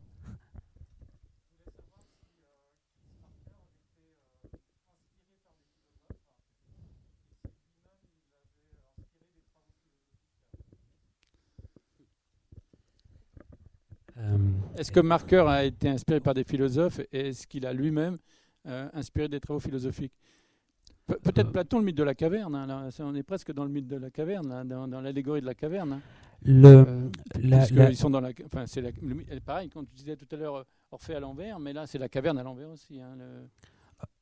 Est-ce que Marker a été inspiré par des philosophes et est-ce qu'il a lui-même euh, inspiré des travaux philosophiques? Peut-être euh. Platon, le mythe de la caverne. Hein, on est presque dans le mythe de la caverne, dans, l'allégorie de la caverne. Hein. Le, ils sont dans la, enfin, c'est pareil, quand tu disais tout à l'heure Orphée à l'envers, mais là c'est la caverne à l'envers aussi. Hein,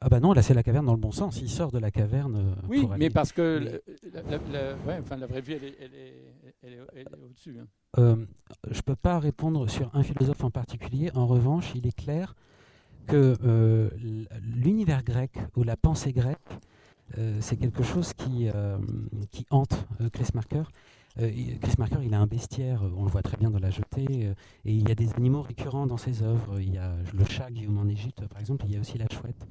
ah bah non, là c'est la caverne dans le bon sens. Il sort de la caverne. oui, mais parce que la, enfin, la vraie vie, elle est, est, au-dessus. Hein. Euh, je ne peux pas répondre sur un philosophe en particulier. En revanche, il est clair que euh, l'univers grec ou la pensée grecque, euh, c'est quelque chose qui, qui hante Chris Marker. Chris Marker, il a un bestiaire, on le voit très bien dans la jetée, et il y a des animaux récurrents dans ses œuvres. Il y a le chat Guillaume en Égypte, par exemple, il y a aussi la chouette,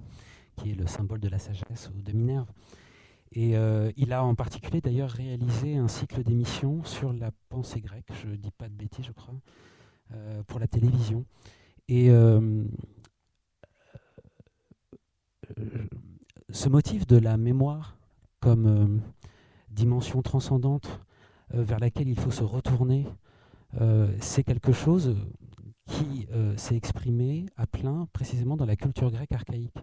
qui est le symbole de la sagesse ou de Minerve. Et euh, il a en particulier d'ailleurs réalisé un cycle d'émissions sur la pensée grecque, je ne dis pas de bêtises je crois, euh, pour la télévision. Et euh, ce motif de la mémoire comme dimension transcendante vers laquelle il faut se retourner, c'est quelque chose qui s'est exprimé à plein précisément dans la culture grecque archaïque.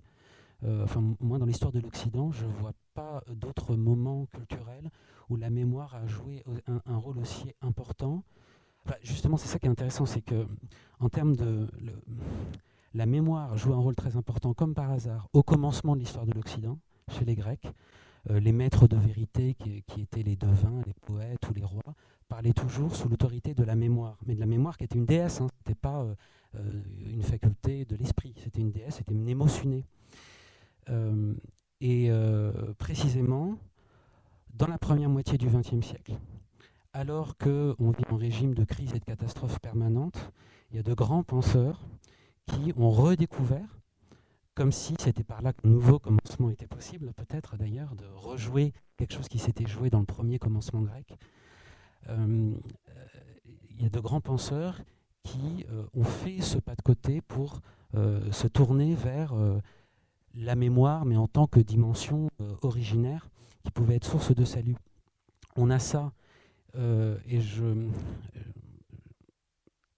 Euh, enfin moi dans l'histoire de l'Occident, je ne vois pas d'autres moments culturels où la mémoire a joué un, rôle aussi important. justement, c'est ça qui est intéressant, c'est que en termes de la mémoire joue un rôle très important, comme par hasard, au commencement de l'histoire de l'Occident, chez les Grecs. Euh, les maîtres de vérité, qui, étaient les devins, les poètes ou les rois, parlaient toujours sous l'autorité de la mémoire, mais de la mémoire qui était une déesse, hein. ce n'était pas euh, une faculté de l'esprit, c'était une déesse, c'était une émotionnée. Euh, et euh, précisément, dans la première moitié du XXe siècle, alors qu'on vit en régime de crise et de catastrophe permanente, il y a de grands penseurs qui ont redécouvert, comme si c'était par là qu'un nouveau commencement était possible, peut-être d'ailleurs, de rejouer quelque chose qui s'était joué dans le premier commencement grec. Euh, il y a de grands penseurs qui ont fait ce pas de côté pour se tourner vers la mémoire, mais en tant que dimension euh, originaire qui pouvait être source de salut. On a ça, euh, et je, euh,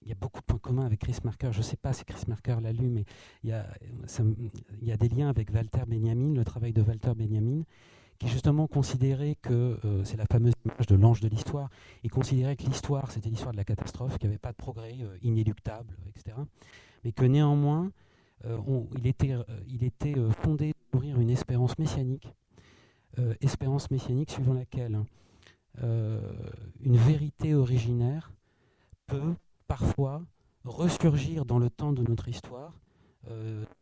il y a beaucoup de points communs avec Chris Marker. Je ne sais pas si Chris Marker l'a lu, mais il y, a, des liens avec Walter Benjamin, le travail de Walter Benjamin, qui justement considérait que, c'est la fameuse image de l'ange de l'histoire, il considérait que l'histoire, c'était l'histoire de la catastrophe, qu'il n'y avait pas de progrès inéluctable, etc. Mais que néanmoins, euh, il était, euh, il était euh, fondé d'ouvrir une espérance messianique, espérance messianique suivant laquelle une vérité originaire peut parfois ressurgir dans le temps de notre histoire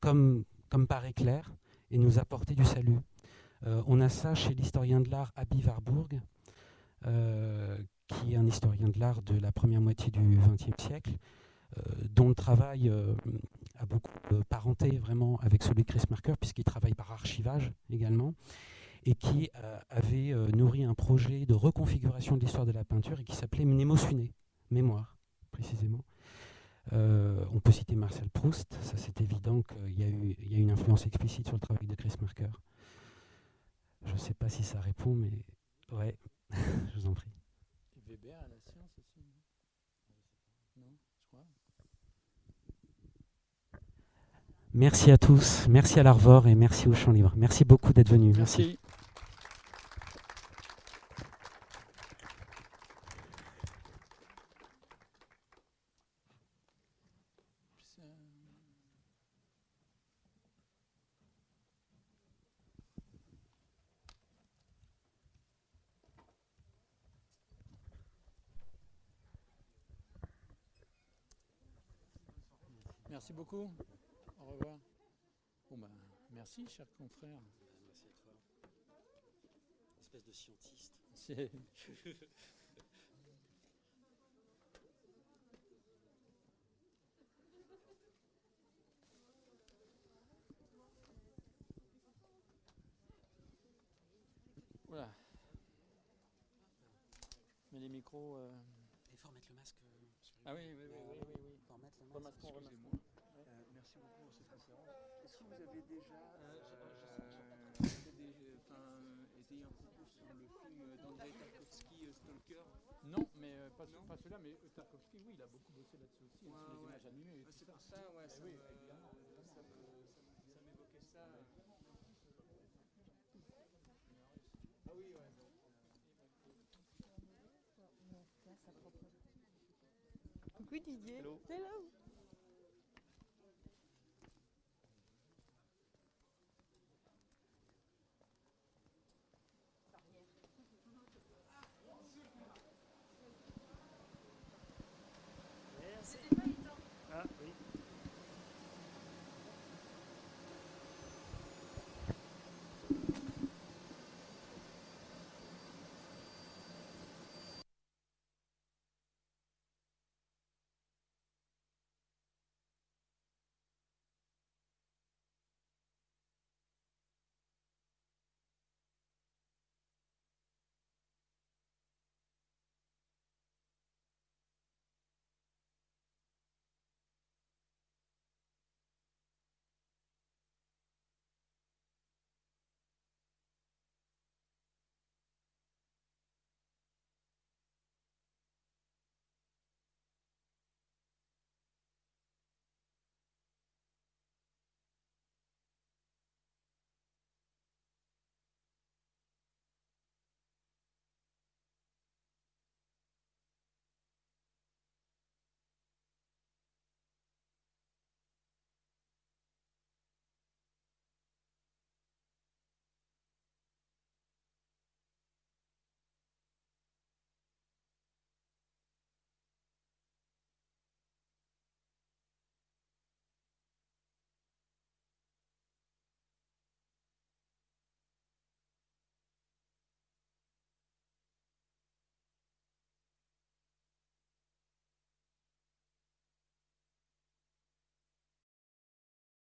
comme, comme par éclair et nous apporter du salut. on a ça chez l'historien de l'art Abi Warburg, qui est un historien de l'art de la première moitié du XXe siècle, dont le travail a beaucoup de parenté vraiment avec celui de Chris Marker, puisqu'il travaille par archivage également, et qui euh, avait euh, nourri un projet de reconfiguration de l'histoire de la peinture et qui s'appelait Mnemosyné, mémoire précisément. Euh, on peut citer Marcel Proust, ça c'est évident qu'il y, a eu, y a une influence explicite sur le travail de Chris Marker. Je ne sais pas si ça répond, mais ouais, je vous en prie. Weber à la science aussi Merci à tous, merci à l'Arvor et merci au Champ Libre. Merci beaucoup d'être venus. merci. Merci beaucoup. Au revoir. Bon ben, merci, cher confrère. Merci à toi. Espèce de scientiste. Voilà. Mais les micros. euh, Il faut remettre le masque. euh, Ah oui, oui, oui, oui, oui, oui. Faut remettre le masque. Remasquons, remasquons. Euh, merci beaucoup pour cette conférence. Est-ce que vous avez déjà Euh, euh, enfin, été un peu plus sur le film d'Andrei Tarkovsky, euh, Stalker? Non, mais euh, pas, Non pas celui-là, mais euh, Tarkovsky, oui, il a beaucoup bossé là-dessus aussi, hein, Ouais, sur les ouais. images animées. tout C'est ça. pour ça, ouais, ça Eh oui, ça ça ça m'évoquait ça. Ah oui, ouais. Coucou Didier. Hello. Ah